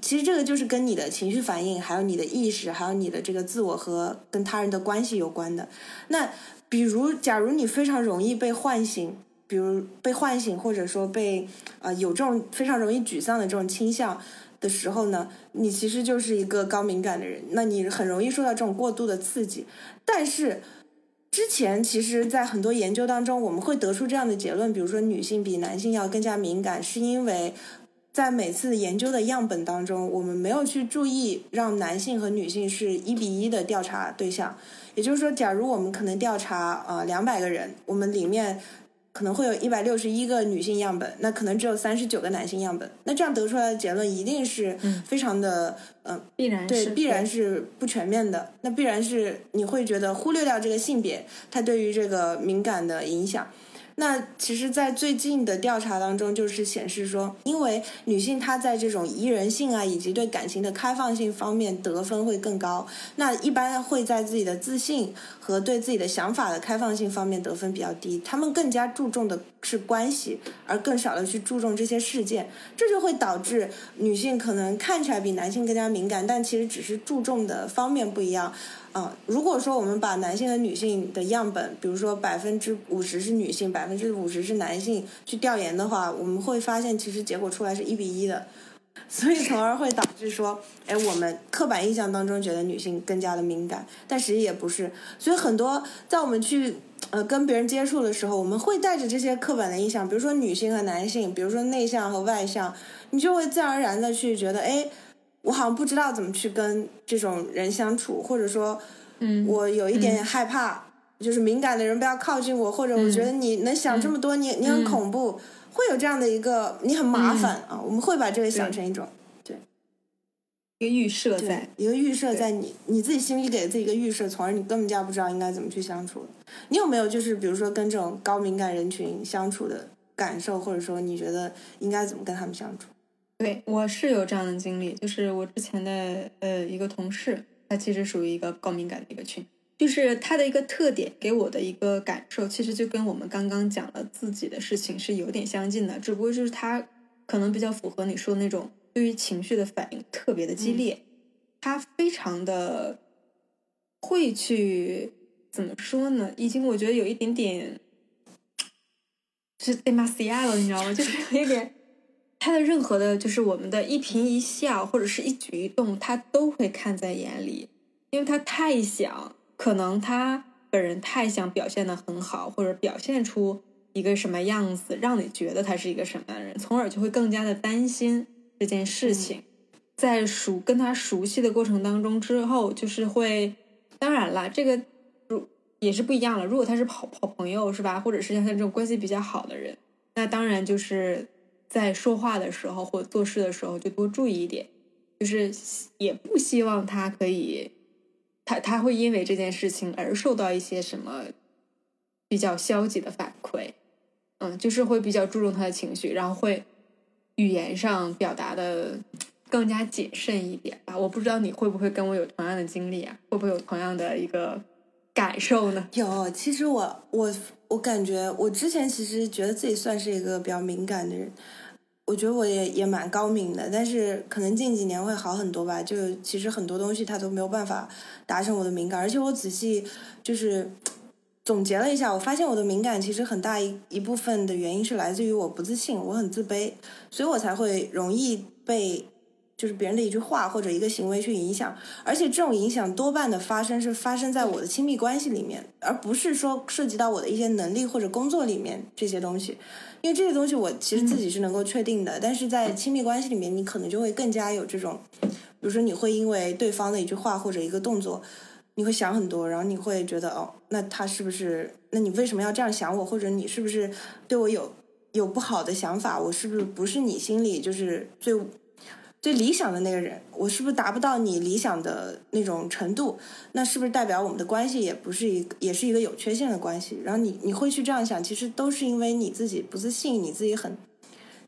其实这个就是跟你的情绪反应，还有你的意识，还有你的这个自我和跟他人的关系有关的。那比如，假如你非常容易被唤醒，比如被唤醒，或者说被呃有这种非常容易沮丧的这种倾向的时候呢，你其实就是一个高敏感的人，那你很容易受到这种过度的刺激。但是之前其实，在很多研究当中，我们会得出这样的结论，比如说女性比男性要更加敏感，是因为。在每次研究的样本当中，我们没有去注意让男性和女性是一比一的调查对象。也就是说，假如我们可能调查呃两百个人，我们里面可能会有一百六十一个女性样本，那可能只有三十九个男性样本。那这样得出来的结论一定是非常的嗯，必然对，必然是不全面的。那必然是你会觉得忽略掉这个性别它对于这个敏感的影响。那其实，在最近的调查当中，就是显示说，因为女性她在这种宜人性啊，以及对感情的开放性方面得分会更高。那一般会在自己的自信和对自己的想法的开放性方面得分比较低。他们更加注重的是关系，而更少的去注重这些事件。这就会导致女性可能看起来比男性更加敏感，但其实只是注重的方面不一样。啊，如果说我们把男性和女性的样本，比如说百分之五十是女性，百分之五十是男性去调研的话，我们会发现其实结果出来是一比一的，所以从而会导致说，哎，我们刻板印象当中觉得女性更加的敏感，但实际也不是。所以很多在我们去呃跟别人接触的时候，我们会带着这些刻板的印象，比如说女性和男性，比如说内向和外向，你就会自然而然的去觉得，哎。我好像不知道怎么去跟这种人相处，或者说，嗯，我有一点点害怕，就是敏感的人不要靠近我，或者我觉得你能想这么多，你你很恐怖，会有这样的一个你很麻烦啊。我们会把这个想成一种对。一个预设在一个预设在你你自己心里给自己一个预设，从而你根本就不知道应该怎么去相处。你有没有就是比如说跟这种高敏感人群相处的感受，或者说你觉得应该怎么跟他们相处？对，我是有这样的经历，就是我之前的呃一个同事，他其实属于一个高敏感的一个群，就是他的一个特点给我的一个感受，其实就跟我们刚刚讲了自己的事情是有点相近的，只不过就是他可能比较符合你说的那种对于情绪的反应特别的激烈，他非常的会去怎么说呢？已经我觉得有一点点是 demasiado 了，你知道吗？就是有一点。他的任何的，就是我们的一颦一笑或者是一举一动，他都会看在眼里，因为他太想，可能他本人太想表现的很好，或者表现出一个什么样子，让你觉得他是一个什么样的人，从而就会更加的担心这件事情。在熟跟他熟悉的过程当中之后，就是会，当然了，这个如也是不一样了。如果他是好好朋友，是吧？或者是像他这种关系比较好的人，那当然就是。在说话的时候或做事的时候，就多注意一点，就是也不希望他可以，他他会因为这件事情而受到一些什么比较消极的反馈，嗯，就是会比较注重他的情绪，然后会语言上表达的更加谨慎一点吧。我不知道你会不会跟我有同样的经历啊？会不会有同样的一个感受呢？有，其实我我。我感觉我之前其实觉得自己算是一个比较敏感的人，我觉得我也也蛮高敏的，但是可能近几年会好很多吧。就其实很多东西它都没有办法达成我的敏感，而且我仔细就是总结了一下，我发现我的敏感其实很大一一部分的原因是来自于我不自信，我很自卑，所以我才会容易被。就是别人的一句话或者一个行为去影响，而且这种影响多半的发生是发生在我的亲密关系里面，而不是说涉及到我的一些能力或者工作里面这些东西。因为这些东西我其实自己是能够确定的，但是在亲密关系里面，你可能就会更加有这种，比如说你会因为对方的一句话或者一个动作，你会想很多，然后你会觉得哦，那他是不是？那你为什么要这样想我？或者你是不是对我有有不好的想法？我是不是不是你心里就是最？最理想的那个人，我是不是达不到你理想的那种程度？那是不是代表我们的关系也不是一，也是一个有缺陷的关系？然后你你会去这样想，其实都是因为你自己不自信，你自己很，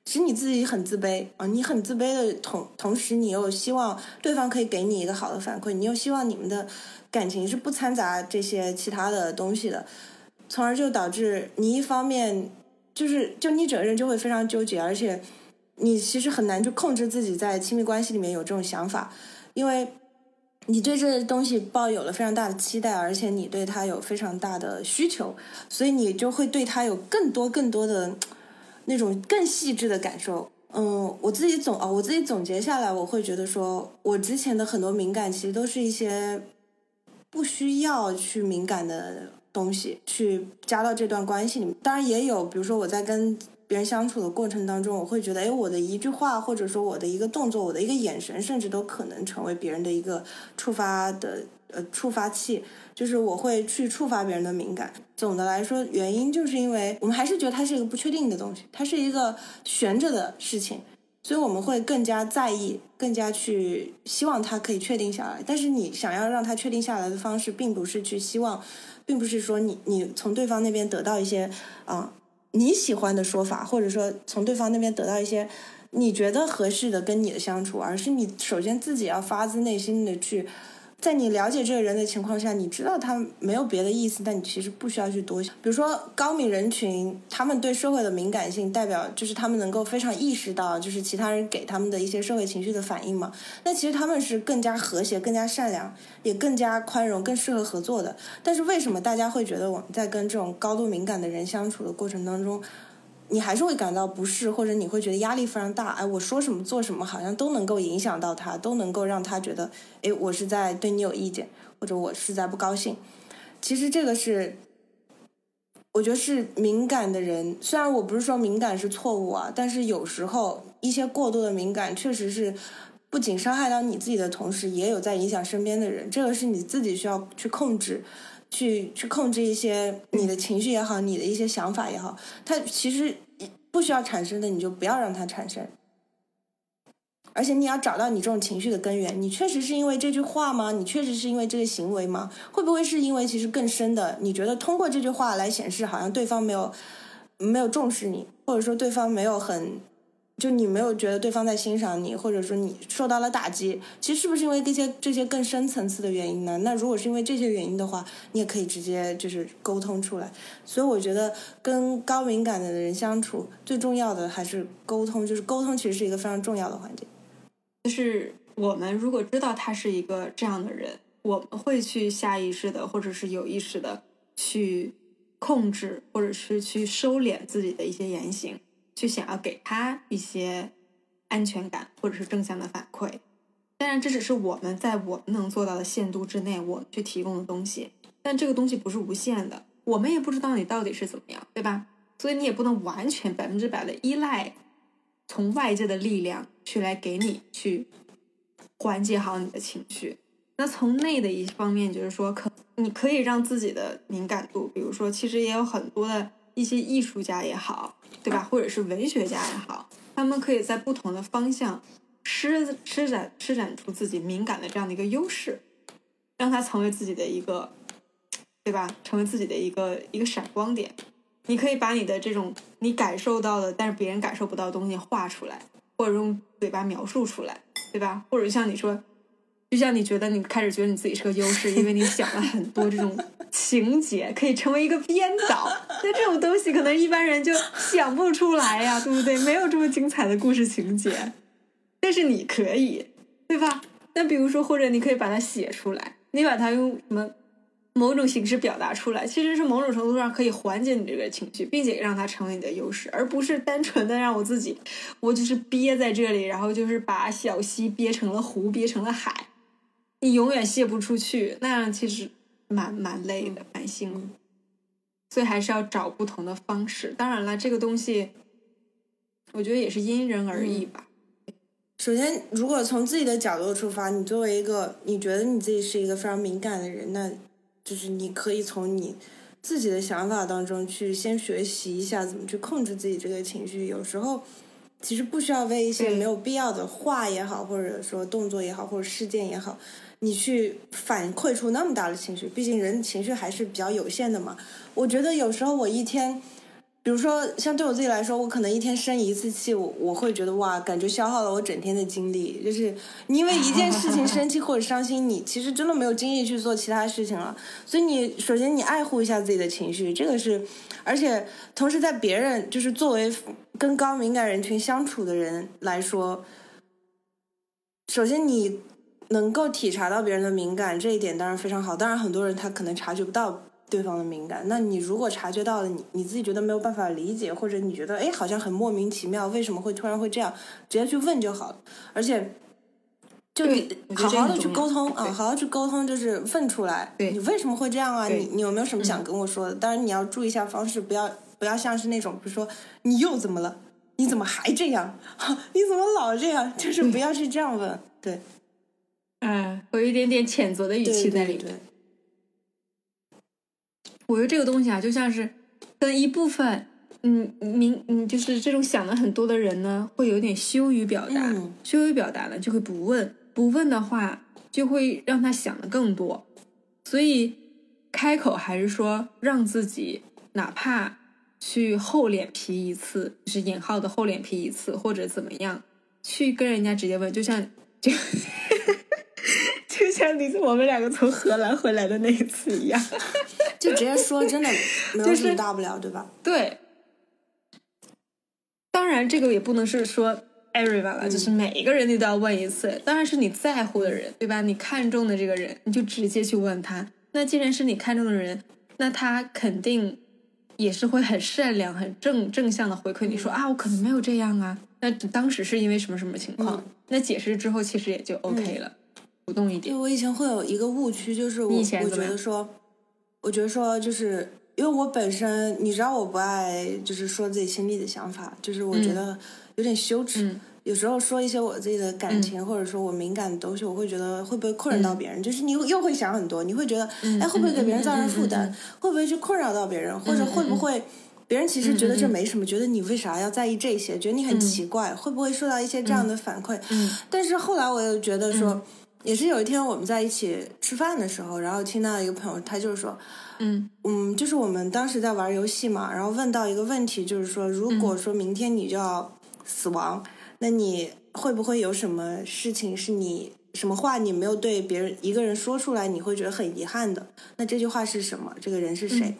其实你自己很自卑啊，你很自卑的同同时，你又希望对方可以给你一个好的反馈，你又希望你们的感情是不掺杂这些其他的东西的，从而就导致你一方面就是就你整个人就会非常纠结，而且。你其实很难去控制自己在亲密关系里面有这种想法，因为你对这东西抱有了非常大的期待，而且你对他有非常大的需求，所以你就会对他有更多更多的那种更细致的感受。嗯，我自己总哦，我自己总结下来，我会觉得说，我之前的很多敏感其实都是一些不需要去敏感的东西去加到这段关系里面。当然也有，比如说我在跟。别人相处的过程当中，我会觉得，哎，我的一句话，或者说我的一个动作，我的一个眼神，甚至都可能成为别人的一个触发的呃触发器，就是我会去触发别人的敏感。总的来说，原因就是因为我们还是觉得它是一个不确定的东西，它是一个悬着的事情，所以我们会更加在意，更加去希望它可以确定下来。但是你想要让它确定下来的方式，并不是去希望，并不是说你你从对方那边得到一些啊。你喜欢的说法，或者说从对方那边得到一些你觉得合适的跟你的相处，而是你首先自己要发自内心的去。在你了解这个人的情况下，你知道他没有别的意思，但你其实不需要去多想。比如说高敏人群，他们对社会的敏感性，代表就是他们能够非常意识到，就是其他人给他们的一些社会情绪的反应嘛。那其实他们是更加和谐、更加善良，也更加宽容、更适合合作的。但是为什么大家会觉得我们在跟这种高度敏感的人相处的过程当中？你还是会感到不适，或者你会觉得压力非常大。哎，我说什么做什么，好像都能够影响到他，都能够让他觉得，哎，我是在对你有意见，或者我是在不高兴。其实这个是，我觉得是敏感的人。虽然我不是说敏感是错误啊，但是有时候一些过度的敏感，确实是不仅伤害到你自己的同时，也有在影响身边的人。这个是你自己需要去控制。去去控制一些你的情绪也好，你的一些想法也好，它其实不需要产生的，你就不要让它产生。而且你要找到你这种情绪的根源，你确实是因为这句话吗？你确实是因为这个行为吗？会不会是因为其实更深的？你觉得通过这句话来显示，好像对方没有没有重视你，或者说对方没有很。就你没有觉得对方在欣赏你，或者说你受到了打击，其实是不是因为这些这些更深层次的原因呢？那如果是因为这些原因的话，你也可以直接就是沟通出来。所以我觉得跟高敏感的人相处，最重要的还是沟通，就是沟通其实是一个非常重要的环节。就是我们如果知道他是一个这样的人，我们会去下意识的或者是有意识的去控制，或者是去收敛自己的一些言行。去想要给他一些安全感，或者是正向的反馈。当然，这只是我们在我们能做到的限度之内，我们去提供的东西。但这个东西不是无限的，我们也不知道你到底是怎么样，对吧？所以你也不能完全百分之百的依赖从外界的力量去来给你去缓解好你的情绪。那从内的一方面，就是说，可你可以让自己的敏感度，比如说，其实也有很多的一些艺术家也好。对吧？或者是文学家也好，他们可以在不同的方向施施展施展出自己敏感的这样的一个优势，让它成为自己的一个，对吧？成为自己的一个一个闪光点。你可以把你的这种你感受到的，但是别人感受不到的东西画出来，或者用嘴巴描述出来，对吧？或者像你说。就像你觉得你开始觉得你自己是个优势，因为你想了很多这种情节，可以成为一个编导。那这种东西可能一般人就想不出来呀，对不对？没有这么精彩的故事情节，但是你可以，对吧？那比如说，或者你可以把它写出来，你把它用什么某种形式表达出来，其实是某种程度上可以缓解你这个情绪，并且让它成为你的优势，而不是单纯的让我自己，我就是憋在这里，然后就是把小溪憋成了湖，憋成了海。你永远泄不出去，那样其实蛮蛮累的，蛮辛苦。所以还是要找不同的方式。当然了，这个东西我觉得也是因人而异吧。首先，如果从自己的角度出发，你作为一个你觉得你自己是一个非常敏感的人，那就是你可以从你自己的想法当中去先学习一下怎么去控制自己这个情绪。有时候，其实不需要为一些没有必要的话也好，或者说动作也好，或者事件也好，你去反馈出那么大的情绪。毕竟人情绪还是比较有限的嘛。我觉得有时候我一天。比如说，像对我自己来说，我可能一天生一次气，我我会觉得哇，感觉消耗了我整天的精力。就是你因为一件事情生气或者伤心，你其实真的没有精力去做其他事情了。所以你首先你爱护一下自己的情绪，这个是，而且同时在别人就是作为跟高敏感人群相处的人来说，首先你能够体察到别人的敏感这一点当然非常好。当然很多人他可能察觉不到。对方的敏感，那你如果察觉到了，你你自己觉得没有办法理解，或者你觉得哎好像很莫名其妙，为什么会突然会这样，直接去问就好了。而且，就你好好的去沟通啊，好好去沟通，就是问出来，你为什么会这样啊？你你有没有什么想跟我说的？当然你要注意一下方式，不要不要像是那种，比如说你又怎么了？你怎么还这样？你怎么老这样？就是不要去这样问，对，嗯，有一点点谴责的语气在里面。我觉得这个东西啊，就像是跟一部分嗯明嗯，就是这种想的很多的人呢，会有点羞于表达，羞于表达呢，就会不问，不问的话，就会让他想的更多。所以开口还是说让自己哪怕去厚脸皮一次，就是引号的厚脸皮一次，或者怎么样，去跟人家直接问，就像就就像你我们两个从荷兰回来的那一次一样。就直接说，真的 没有什么大不了，对吧？对。当然，这个也不能是说 everyone 了，就是每一个人你都要问一次。当然是你在乎的人，对吧？你看中的这个人，你就直接去问他。那既然是你看中的人，那他肯定也是会很善良、很正正向的回馈你说啊，我可能没有这样啊。那当时是因为什么什么情况？那解释之后其实也就 OK 了，主动一点。我以前会有一个误区，就是我我觉得说。我觉得说，就是因为我本身，你知道我不爱就是说自己心里的想法，就是我觉得有点羞耻。有时候说一些我自己的感情，或者说我敏感的东西，我会觉得会不会困扰到别人？就是你又会想很多，你会觉得，哎，会不会给别人造成负担？会不会去困扰到别人？或者会不会别人其实觉得这没什么，觉得你为啥要在意这些？觉得你很奇怪，会不会受到一些这样的反馈？但是后来我又觉得说。也是有一天我们在一起吃饭的时候，然后听到一个朋友，他就是说，嗯嗯，就是我们当时在玩游戏嘛，然后问到一个问题，就是说，如果说明天你就要死亡，那你会不会有什么事情是你什么话你没有对别人一个人说出来，你会觉得很遗憾的？那这句话是什么？这个人是谁？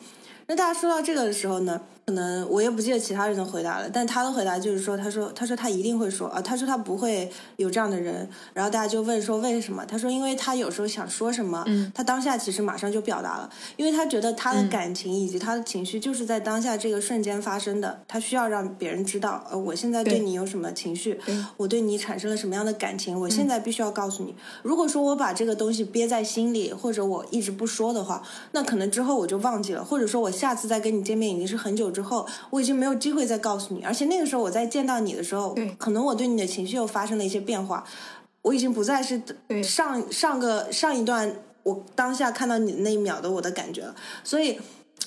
那大家说到这个的时候呢？可能我也不记得其他人的回答了，但他的回答就是说，他说，他说他一定会说啊，他说他不会有这样的人。然后大家就问说为什么？他说因为他有时候想说什么，他当下其实马上就表达了，因为他觉得他的感情以及他的情绪就是在当下这个瞬间发生的，他需要让别人知道，呃，我现在对你有什么情绪，我对你产生了什么样的感情，我现在必须要告诉你。如果说我把这个东西憋在心里，或者我一直不说的话，那可能之后我就忘记了，或者说我下次再跟你见面已经是很久之后，我已经。没有机会再告诉你，而且那个时候我在见到你的时候，可能我对你的情绪又发生了一些变化，我已经不再是上上个上一段我当下看到你的那一秒的我的感觉了。所以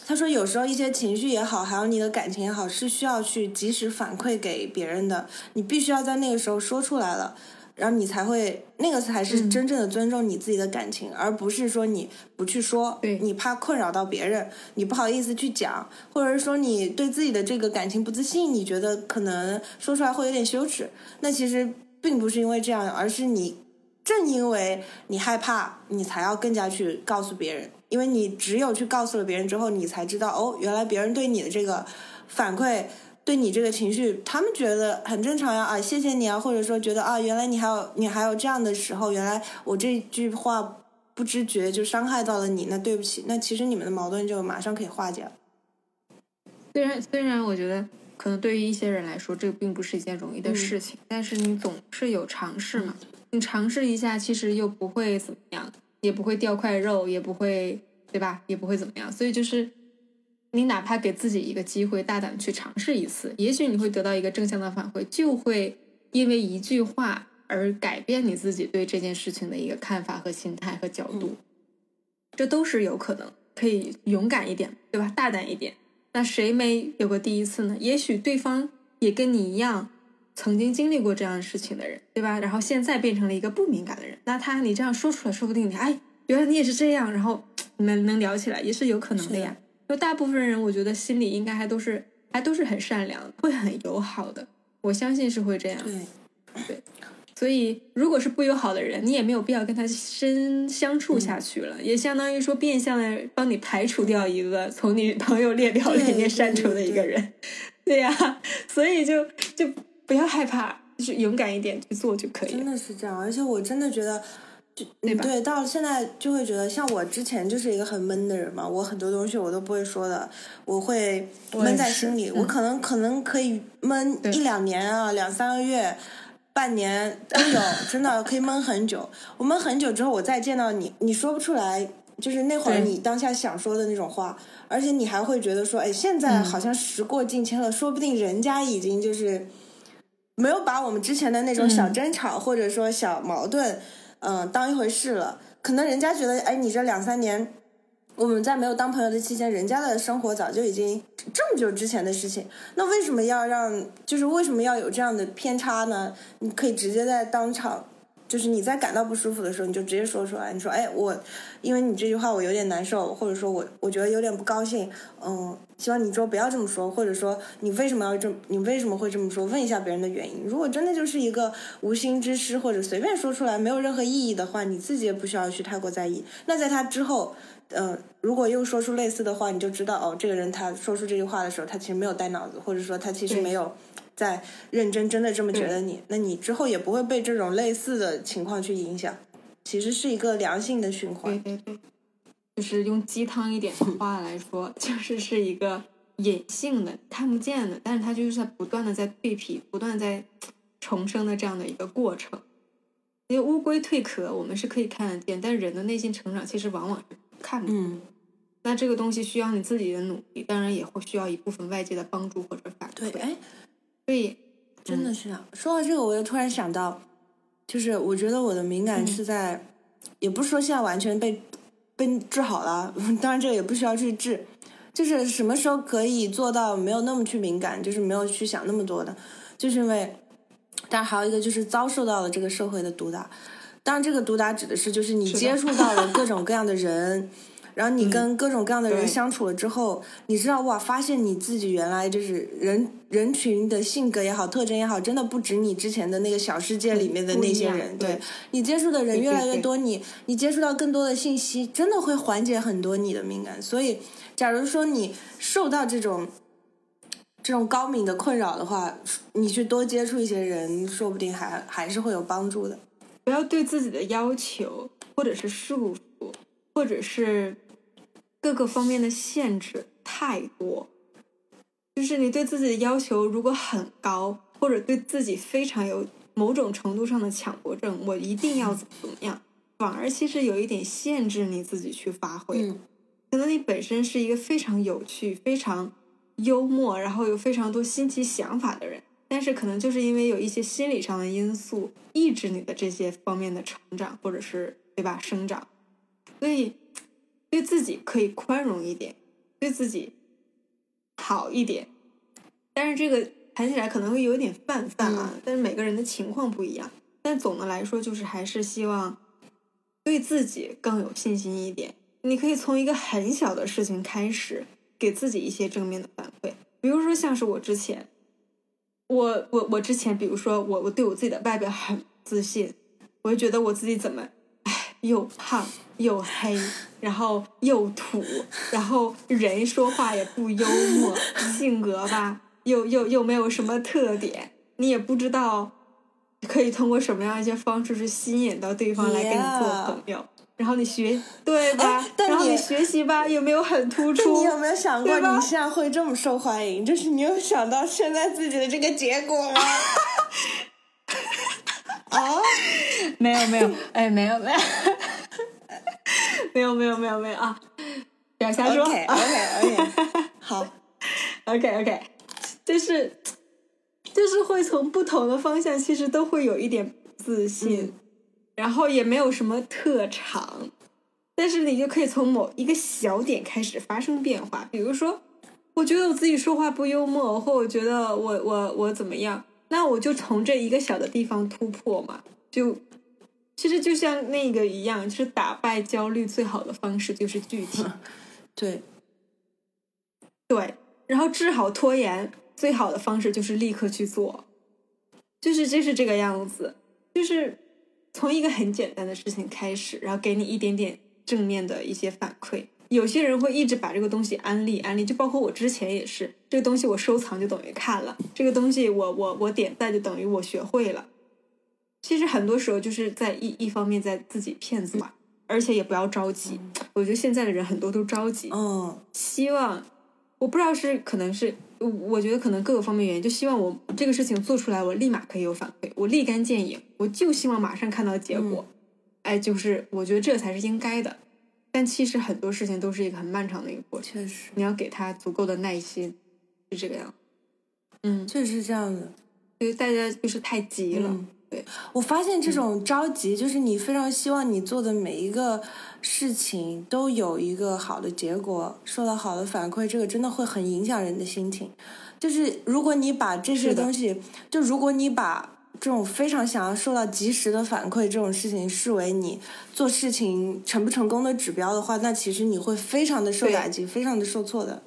他说，有时候一些情绪也好，还有你的感情也好，是需要去及时反馈给别人的，你必须要在那个时候说出来了。然后你才会，那个才是真正的尊重你自己的感情，而不是说你不去说，你怕困扰到别人，你不好意思去讲，或者是说你对自己的这个感情不自信，你觉得可能说出来会有点羞耻。那其实并不是因为这样，而是你正因为你害怕，你才要更加去告诉别人，因为你只有去告诉了别人之后，你才知道哦，原来别人对你的这个反馈。对你这个情绪，他们觉得很正常呀啊，谢谢你啊，或者说觉得啊，原来你还有你还有这样的时候，原来我这句话不知觉就伤害到了你，那对不起，那其实你们的矛盾就马上可以化解了。虽然虽然我觉得可能对于一些人来说，这个并不是一件容易的事情，但是你总是有尝试嘛，你尝试一下，其实又不会怎么样，也不会掉块肉，也不会对吧，也不会怎么样，所以就是。你哪怕给自己一个机会，大胆去尝试一次，也许你会得到一个正向的反馈，就会因为一句话而改变你自己对这件事情的一个看法和心态和角度，这都是有可能。可以勇敢一点，对吧？大胆一点。那谁没有过第一次呢？也许对方也跟你一样，曾经经历过这样的事情的人，对吧？然后现在变成了一个不敏感的人，那他你这样说出来，说不定你哎，原来你也是这样，然后 你们能聊起来也是有可能的呀。就大部分人，我觉得心里应该还都是还都是很善良，会很友好的，我相信是会这样。对，对。所以，如果是不友好的人，你也没有必要跟他深相处下去了，也相当于说变相的帮你排除掉一个从你朋友列表里面删除的一个人，对呀。所以就就不要害怕，就是勇敢一点去做就可以。真的是这样，而且我真的觉得，就对，到现在就会觉得，像我之前就是一个很闷的人嘛，我很多东西我都不会说的，我会闷在心里，我可能可能可以闷一两年啊，两三个月。半年都有，真的可以闷很久。我闷很久之后，我再见到你，你说不出来，就是那会儿你当下想说的那种话，而且你还会觉得说，哎，现在好像时过境迁了，说不定人家已经就是没有把我们之前的那种小争吵或者说小矛盾，嗯，当一回事了。可能人家觉得，哎，你这两三年。我们在没有当朋友的期间，人家的生活早就已经这么久之前的事情，那为什么要让？就是为什么要有这样的偏差呢？你可以直接在当场。就是你在感到不舒服的时候，你就直接说出来。你说：“哎，我因为你这句话我有点难受，或者说我我觉得有点不高兴。嗯，希望你之后不要这么说，或者说你为什么要这么？你为什么会这么说？问一下别人的原因。如果真的就是一个无心之失，或者随便说出来没有任何意义的话，你自己也不需要去太过在意。那在他之后，嗯，如果又说出类似的话，你就知道哦，这个人他说出这句话的时候，他其实没有带脑子，或者说他其实没有。”在认真真的这么觉得你，那你之后也不会被这种类似的情况去影响，其实是一个良性的循环。对对对，就是用鸡汤一点的话来说，就是是一个隐性的、看不见的，但是它就是在不断的在蜕皮、不断在重生的这样的一个过程。因为乌龟蜕壳，我们是可以看得见，但人的内心成长其实往往是看的。嗯。那这个东西需要你自己的努力，当然也会需要一部分外界的帮助或者反馈。对，哎。对，真的是啊！说到这个，我又突然想到，就是我觉得我的敏感是在，也不是说现在完全被被治好了，当然这个也不需要去治，就是什么时候可以做到没有那么去敏感，就是没有去想那么多的，就是因为，但还有一个就是遭受到了这个社会的毒打，当然这个毒打指的是就是你接触到了各种各样的人。然后你跟各种各样的人相处了之后，你知道哇，发现你自己原来就是人人群的性格也好，特征也好，真的不止你之前的那个小世界里面的那些人。对你接触的人越来越多，你你接触到更多的信息，真的会缓解很多你的敏感。所以，假如说你受到这种这种高敏的困扰的话，你去多接触一些人，说不定还还是会有帮助的。不要对自己的要求或者是束缚。或者是各个方面的限制太多，就是你对自己的要求如果很高，或者对自己非常有某种程度上的强迫症，我一定要怎么怎么样，反而其实有一点限制你自己去发挥。可能你本身是一个非常有趣、非常幽默，然后有非常多新奇想法的人，但是可能就是因为有一些心理上的因素抑制你的这些方面的成长，或者是对吧生长。所以，对自己可以宽容一点，对自己好一点。但是这个谈起来可能会有点泛泛啊。但是每个人的情况不一样。但总的来说，就是还是希望对自己更有信心一点。你可以从一个很小的事情开始，给自己一些正面的反馈。比如说，像是我之前，我我我之前，比如说我我对我自己的外表很自信，我就觉得我自己怎么。唉又胖又黑，然后又土，然后人说话也不幽默，性格吧又又又没有什么特点，你也不知道可以通过什么样一些方式去吸引到对方来跟你做朋友。然后你学 对吧？然后你学习吧有没有很突出。你有没有想过你现在会这么受欢迎？就是你有想到现在自己的这个结果吗？啊，没有没有，哎，没有没有，没有 没有没有没有啊！不要瞎说。OK OK OK，好，OK OK，就是就是会从不同的方向，其实都会有一点自信，然后也没有什么特长，但是你就可以从某一个小点开始发生变化。比如说，我觉得我自己说话不幽默，或我觉得我我我怎么样。那我就从这一个小的地方突破嘛，就其实就像那个一样，就是打败焦虑最好的方式就是具体，对。对，然后治好拖延最好的方式就是立刻去做，就是就是这个样子，就是从一个很简单的事情开始，然后给你一点点正面的一些反馈。有些人会一直把这个东西安利安利，就包括我之前也是，这个东西我收藏就等于看了，这个东西我我我点赞就等于我学会了。其实很多时候就是在一一方面在自己骗自己，而且也不要着急。我觉得现在的人很多都着急，嗯，希望我不知道是可能是，我觉得可能各个方面原因，就希望我这个事情做出来，我立马可以有反馈，我立竿见影，我就希望马上看到结果。哎，就是我觉得这才是应该的。但其实很多事情都是一个很漫长的一个过程，确实，你要给他足够的耐心，是这个样。嗯，确实是这样的，因为大家就是太急了。对，我发现这种着急，就是你非常希望你做的每一个事情都有一个好的结果，受到好的反馈，这个真的会很影响人的心情。就是如果你把这些东西，就如果你把。这种非常想要受到及时的反馈这种事情视为你做事情成不成功的指标的话，那其实你会非常的受打击，非常的受挫的。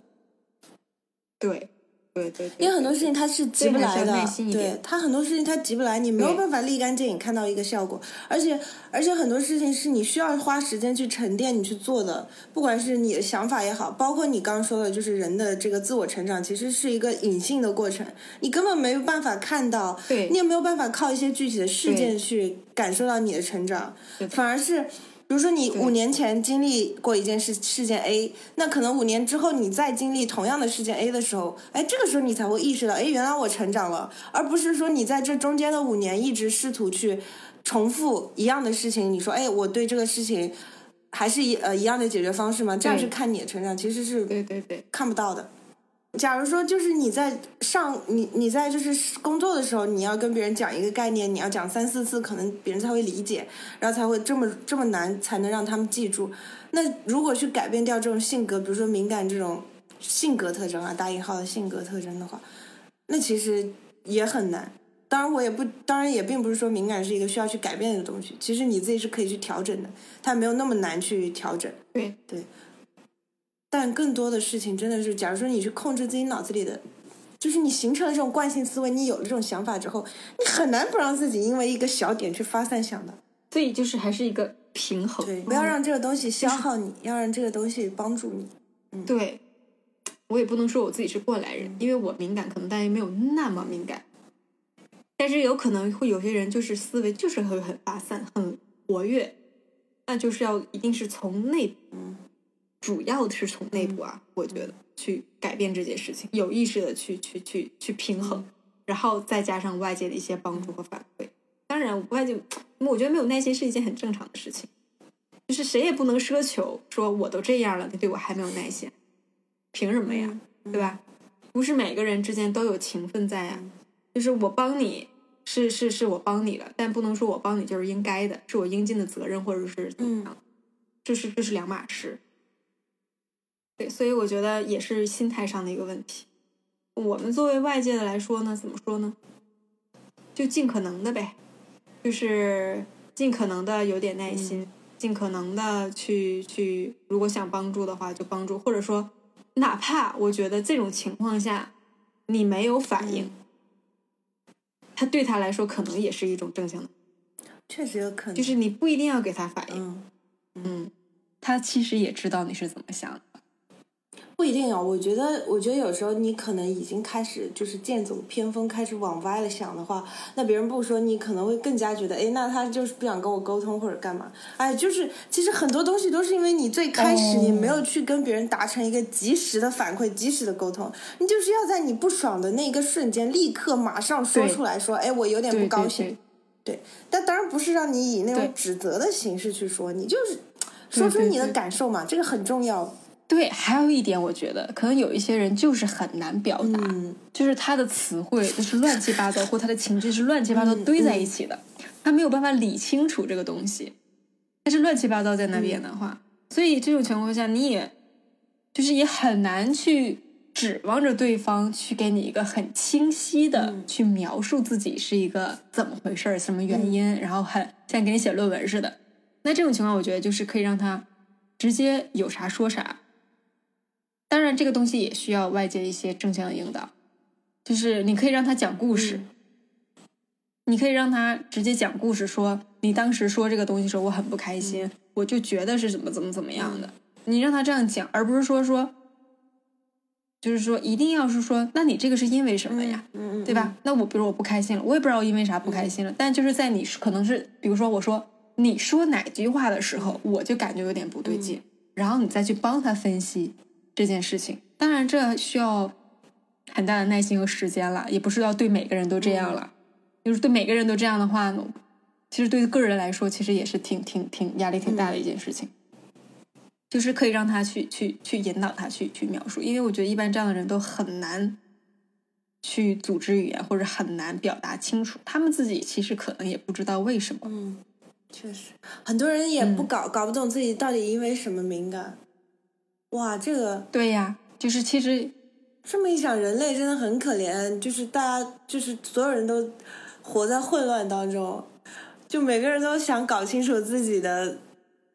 对。对对，因为很多事情它是急不来的，对，它很多事情它急不来，你没有办法立竿见影看到一个效果，而且而且很多事情是你需要花时间去沉淀你去做的，不管是你的想法也好，包括你刚刚说的，就是人的这个自我成长，其实是一个隐性的过程，你根本没有办法看到，对。你也没有办法靠一些具体的事件去感受到你的成长，反而是。比如说，你五年前经历过一件事事件 A，那可能五年之后你再经历同样的事件 A 的时候，哎，这个时候你才会意识到，哎，原来我成长了，而不是说你在这中间的五年一直试图去重复一样的事情。你说，哎，我对这个事情还是一呃一样的解决方式吗？这样是看你的成长，其实是对对对看不到的。假如说，就是你在上你你在就是工作的时候，你要跟别人讲一个概念，你要讲三四次，可能别人才会理解，然后才会这么这么难才能让他们记住。那如果去改变掉这种性格，比如说敏感这种性格特征啊，打引号的性格特征的话，那其实也很难。当然，我也不，当然也并不是说敏感是一个需要去改变的东西。其实你自己是可以去调整的，它没有那么难去调整。对对。但更多的事情真的是，假如说你去控制自己脑子里的，就是你形成了这种惯性思维，你有了这种想法之后，你很难不让自己因为一个小点去发散想的。所以就是还是一个平衡，对，不要让这个东西消耗你，要让这个东西帮助你。嗯，对，我也不能说我自己是过来人，因为我敏感，可能大家没有那么敏感，但是有可能会有些人就是思维就是会很发散，很活跃，那就是要一定是从内。主要是从内部啊，我觉得去改变这件事情，有意识的去去去去平衡，然后再加上外界的一些帮助和反馈。当然，外界，我觉得没有耐心是一件很正常的事情，就是谁也不能奢求说我都这样了，你对我还没有耐心，凭什么呀？对吧？不是每个人之间都有情分在啊。就是我帮你是是是我帮你了，但不能说我帮你就是应该的，是我应尽的责任，或者是怎么样？这是这是两码事。对，所以我觉得也是心态上的一个问题。我们作为外界的来说呢，怎么说呢？就尽可能的呗，就是尽可能的有点耐心，尽可能的去去，如果想帮助的话就帮助，或者说，哪怕我觉得这种情况下你没有反应，他对他来说可能也是一种正向的，确实有可能，就是你不一定要给他反应，嗯，他其实也知道你是怎么想的。不一定啊，我觉得，我觉得有时候你可能已经开始就是剑走偏锋，开始往歪了想的话，那别人不说，你可能会更加觉得，哎，那他就是不想跟我沟通或者干嘛？哎，就是其实很多东西都是因为你最开始你没有去跟别人达成一个及时的反馈、及时的沟通，你就是要在你不爽的那个瞬间立刻马上说出来说，哎，我有点不高兴。对，但当然不是让你以那种指责的形式去说，你就是说出你的感受嘛，这个很重要。对，还有一点，我觉得可能有一些人就是很难表达，就是他的词汇就是乱七八糟，或他的情绪是乱七八糟堆在一起的，他没有办法理清楚这个东西，他是乱七八糟在那边的话，所以这种情况下，你也就是也很难去指望着对方去给你一个很清晰的去描述自己是一个怎么回事儿、什么原因，然后很像给你写论文似的。那这种情况，我觉得就是可以让他直接有啥说啥。当然，这个东西也需要外界一些正向的引导，就是你可以让他讲故事，你可以让他直接讲故事，说你当时说这个东西时候我很不开心，我就觉得是怎么怎么怎么样的。你让他这样讲，而不是说说，就是说一定要是说，那你这个是因为什么呀？嗯嗯，对吧？那我比如我不开心了，我也不知道因为啥不开心了，但就是在你可能是，比如说我说你说哪句话的时候，我就感觉有点不对劲，然后你再去帮他分析这件事情。当然，这需要很大的耐心和时间了，也不是要对每个人都这样了。就是对每个人都这样的话呢，其实对于个人来说，其实也是挺挺挺压力挺大的一件事情。就是可以让他去去去引导他去去描述，因为我觉得一般这样的人都很难去组织语言，或者很难表达清楚。他们自己其实可能也不知道为什么。嗯，确实，很多人也不搞搞不懂自己到底因为什么敏感。哇，这个对呀，就是其实这么一想，人类真的很可怜，就是大家就是所有人都活在混乱当中，就每个人都想搞清楚自己的。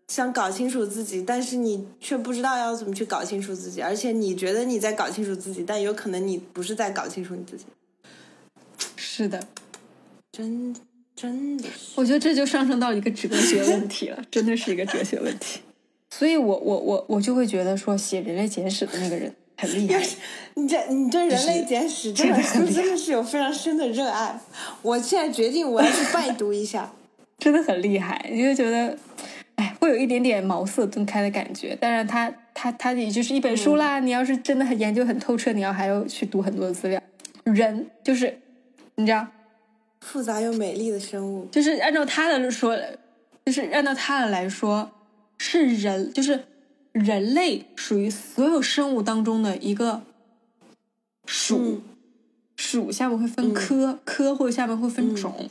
想搞清楚自己，但是你却不知道要怎么去搞清楚自己，而且你觉得你在搞清楚自己，但有可能你不是在搞清楚你自己。是的，真真的是，我觉得这就上升到一个哲学问题了，真的是一个哲学问题。所以我我我我就会觉得说，写《人类简史》的那个人很厉害。你这你对《人类简史》这本书真的是有非常深的热爱。我现在决定我要去拜读一下，真的很厉害。你就觉得。哎，会有一点点茅塞顿开的感觉，当然，它它它也就是一本书啦。你要是真的很研究很透彻，你要还要去读很多的资料。人就是你知道，复杂又美丽的生物，就是按照他的说，就是按照他的来说，是人，就是人类属于所有生物当中的一个属，属下面会分科，科或者下面会分种，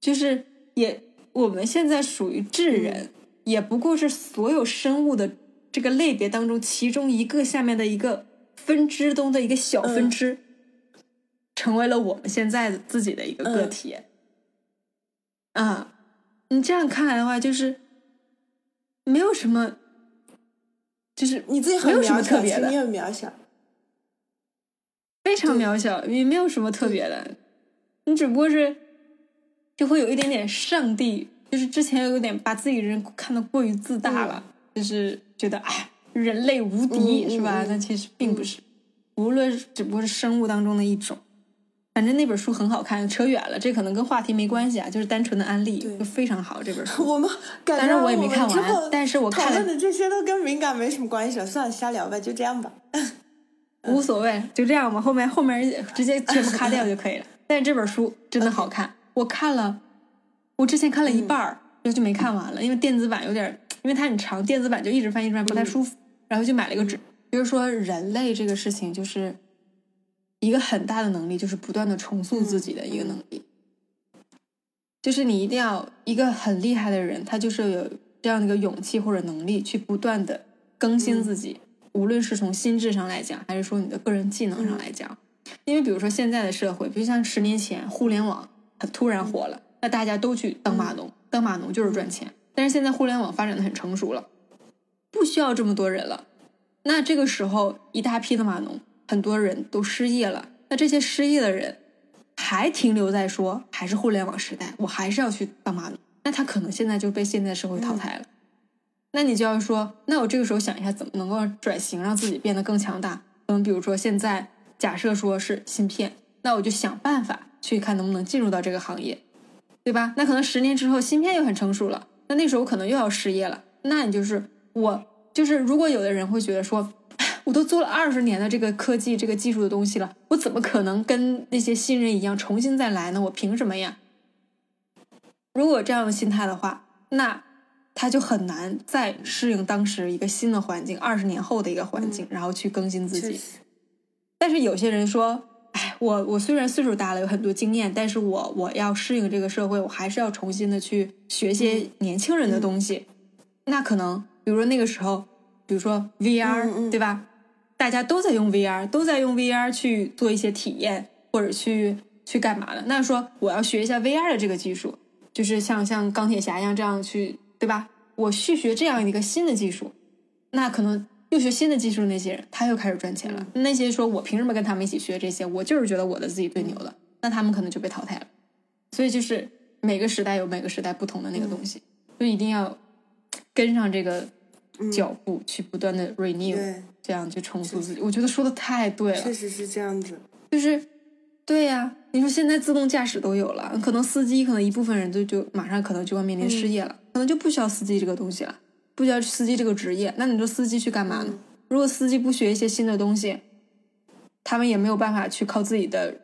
就是也。我们现在属于智人，也不过是所有生物的这个类别当中其中一个下面的一个分支中的一个小分支，成为了我们现在自己的一个个体。啊，你这样看来的话，就是没有什么，就是你自己没有什么特别的，你很渺小，非常渺小，也没有什么特别的，你只不过是。就会有一点点上帝，就是之前有点把自己人看得过于自大了，就是觉得哎，人类无敌是吧？但其实并不是，无论只不过是生物当中的一种。反正那本书很好看，扯远了，这可能跟话题没关系啊，就是单纯的安利，就非常好这本书。我们，但是我也没看完，但是我看了的这些都跟敏感没什么关系了，算了，瞎聊吧，就这样吧，无所谓，就这样吧，后面后面 直接全部卡掉就可以了。但是这本书真的好看。我看了，我之前看了一半儿，然后就没看完了，因为电子版有点，因为它很长，电子版就一直翻一直翻不太舒服，然后就买了一个纸。就是说，人类这个事情就是一个很大的能力，就是不断的重塑自己的一个能力。就是你一定要一个很厉害的人，他就是有这样的一个勇气或者能力，去不断的更新自己，无论是从心智上来讲，还是说你的个人技能上来讲。因为比如说现在的社会，比如像十年前互联网。它突然火了，那大家都去当码农，当码农就是赚钱。但是现在互联网发展的很成熟了，不需要这么多人了。那这个时候，一大批的码农，很多人都失业了。那这些失业的人还停留在说还是互联网时代，我还是要去当码农。那他可能现在就被现在社会淘汰了。那你就要说，那我这个时候想一下，怎么能够转型，让自己变得更强大？嗯，比如说现在假设说是芯片，那我就想办法。去看能不能进入到这个行业，对吧？那可能十年之后芯片又很成熟了，那那时候可能又要失业了。那你就是我，就是如果有的人会觉得说，我都做了二十年的这个科技、这个技术的东西了，我怎么可能跟那些新人一样重新再来呢？我凭什么呀？如果这样的心态的话，那他就很难再适应当时一个新的环境，二十年后的一个环境，然后去更新自己。但是有些人说。哎，我我虽然岁数大了，有很多经验，但是我我要适应这个社会，我还是要重新的去学些年轻人的东西。那可能，比如说那个时候，比如说 VR，对吧？大家都在用 VR，都在用 VR 去做一些体验或者去去干嘛的。那说我要学一下 VR 的这个技术，就是像像钢铁侠一样这样去，对吧？我去学这样一个新的技术，那可能又学新的技术的那些人，他又开始赚钱了。那些说我凭什么跟他们一起学这些？我就是觉得我的自己最牛的，那他们可能就被淘汰了。所以就是每个时代有每个时代不同的那个东西，就一定要跟上这个脚步，去不断的 renew，对，这样去重塑自己。我觉得说的太对了，确实是这样子。就是对呀，你说现在自动驾驶都有了，可能司机可能一部分人就就马上可能就要面临失业了，可能就不需要司机这个东西了，不需要司机这个职业。那你说司机去干嘛呢？如果司机不学一些新的东西，他们也没有办法去靠自己的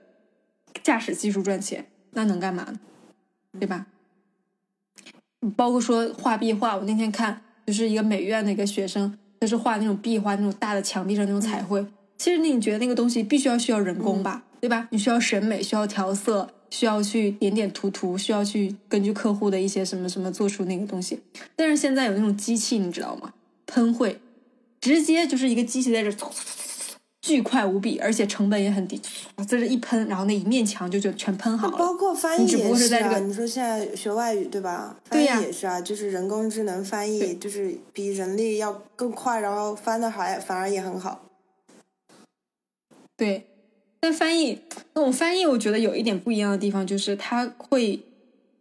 驾驶技术赚钱，那能干嘛呢？对吧？包括说画壁画，我那天看就是一个美院的一个学生，他是画那种壁画，那种大的墙壁上那种彩绘。其实你觉得那个东西必须要需要人工吧，对吧？你需要审美，需要调色，需要去点点涂涂，需要去根据客户的一些什么什么做出那个东西。但是现在有那种机器，你知道吗？喷绘，直接就是一个机器在这，巨快无比，而且成本也很低，在这一喷，然后那一面墙就就全喷好了。包括翻译也是啊，过是在这个你说现在学外语对吧？翻译对呀也是啊，就是人工智能翻译，就是比人力要更快，然后翻的还反而也很好。对，但翻译那种翻译，我觉得有一点不一样的地方，就是它会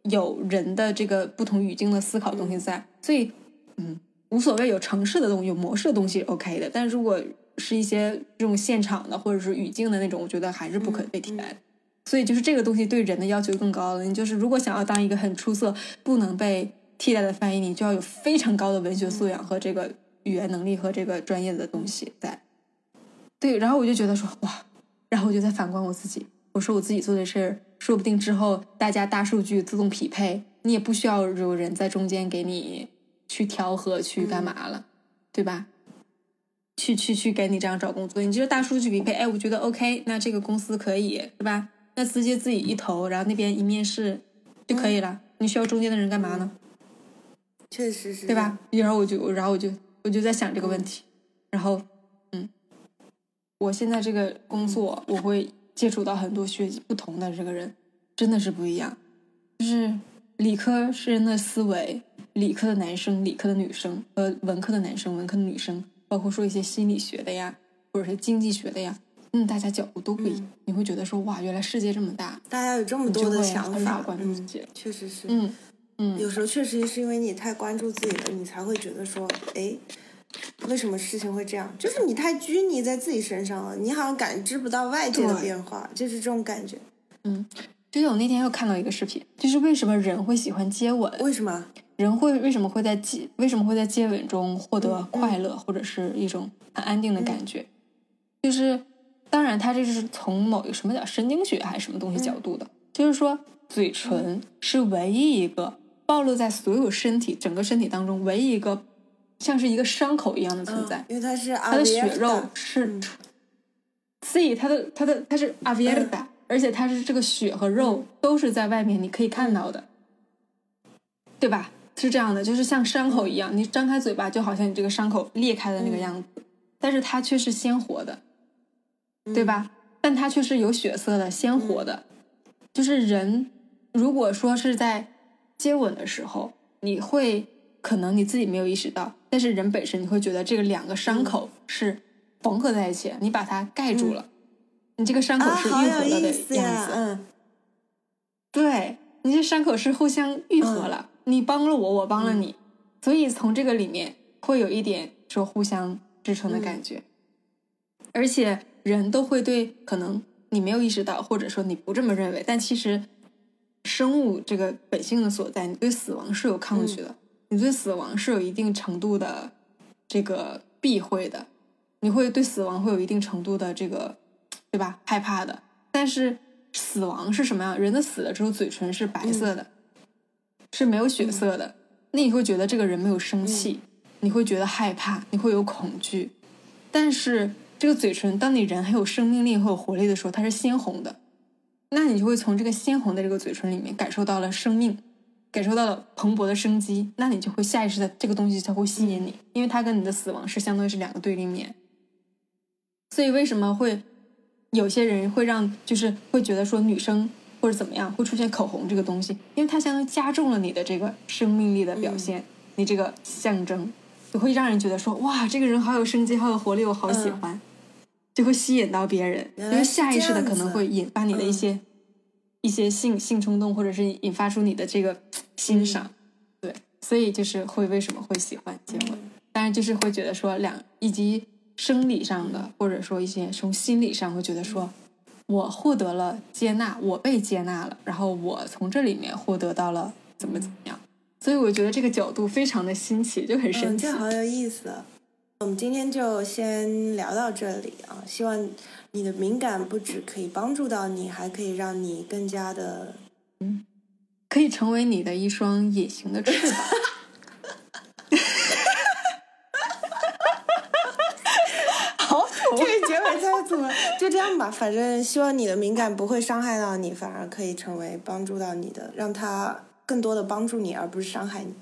有人的这个不同语境的思考东西在，所以嗯，无所谓有城市的东西、有模式的东西 OK 的，但如果是一些这种现场的或者是语境的那种，我觉得还是不可被替代的。所以就是这个东西对人的要求更高了。你就是如果想要当一个很出色、不能被替代的翻译，你就要有非常高的文学素养和这个语言能力和这个专业的东西在。对，然后我就觉得说哇，然后我就在反观我自己，我说我自己做的事儿，说不定之后大家大数据自动匹配，你也不需要有人在中间给你去调和去干嘛了，对吧？去去去给你这样找工作，你就是大数据匹配，哎，我觉得 OK，那这个公司可以是吧？那直接自己一投，然后那边一面试就可以了，你需要中间的人干嘛呢？确实是，对吧？？然后我就，然后我就，我就在想这个问题。然后，嗯，我现在这个工作，我会接触到很多学习不同的这个人，真的是不一样。就是理科是人的思维，理科的男生、理科的女生，和，文科的男生、文科的女生，包括说一些心理学的呀，或者是经济学的呀，嗯，大家角度都不一样。你会觉得说，哇，原来世界这么大，大家有这么多的想法关注自嗯己。确实是。嗯嗯，有时候确实是因为你太关注自己了，你才会觉得说，哎，为什么事情会这样？就是你太拘泥在自己身上了，你好像感知不到外界的变化，就是这种感觉。就是我那天又看到一个视频，就是为什么人会喜欢接吻？为什么？人会为什么会在接为什么会在接吻中获得快乐，或者是一种很安定的感觉？就是当然，它这是从某一个什么叫神经学还是什么东西角度的，就是说嘴唇是唯一一个暴露在所有身体整个身体当中唯一一个像是一个伤口一样的存在嗯，，因为它是它的血肉是嗯，所以它的它的它是 abierta，、而且它是这个血和肉都是在外面，你可以看到的，对吧？是这样的，就是像伤口一样，你张开嘴巴，就好像你这个伤口裂开的那个样子，但是它却是鲜活的，对吧？但它却是有血色的、鲜活的。就是人，如果说是在接吻的时候，你会可能你自己没有意识到，但是人本身你会觉得这个两个伤口是缝合在一起，你把它盖住了，你这个伤口啊，是愈合了的样子。，呀嗯，对你这伤口是互相愈合了，你帮了我，我帮了你，所以从这个里面会有一点说互相支撑的感觉，而且人都会对可能你没有意识到，或者说你不这么认为，但其实生物这个本性的所在，你对死亡是有抗拒的，你对死亡是有一定程度的这个避讳的，你会对死亡会有一定程度的这个对吧？害怕的，但是死亡是什么样？人的死了之后，嘴唇是白色的，是没有血色的。那你会觉得这个人没有生气，你会觉得害怕，你会有恐惧。但是这个嘴唇，当你人很有生命力、很有活力的时候，它是鲜红的。那你就会从这个鲜红的这个嘴唇里面感受到了生命，感受到了蓬勃的生机。那你就会下意识的这个东西才会吸引你，因为它跟你的死亡是相当于是两个对立面。所以为什么会有些人会让就是会觉得说女生或者怎么样会出现口红这个东西，因为它相当于加重了你的这个生命力的表现，你这个象征，就会让人觉得说哇，这个人好有生机，好有活力，我好喜欢，就会吸引到别人，因为下意识的可能会引发你的一些。一些性性冲动，或者是引发出你的这个欣赏，对，所以就是会为什么会喜欢接吻，当然就是会觉得说两以及生理上的，或者说一些从心理上会觉得说，我获得了接纳，我被接纳了，然后我从这里面获得到了怎么怎么样，所以我觉得这个角度非常的新奇，就很神奇，这好有意思。我们今天就先聊到这里啊，希望。你的敏感不止可以帮助到你，还可以让你更加的，嗯，可以成为你的一双隐形的翅膀。好土，这个结尾太土了。就这样吧，反正希望你的敏感不会伤害到你，反而可以成为帮助到你的，让他更多的帮助你，而不是伤害你。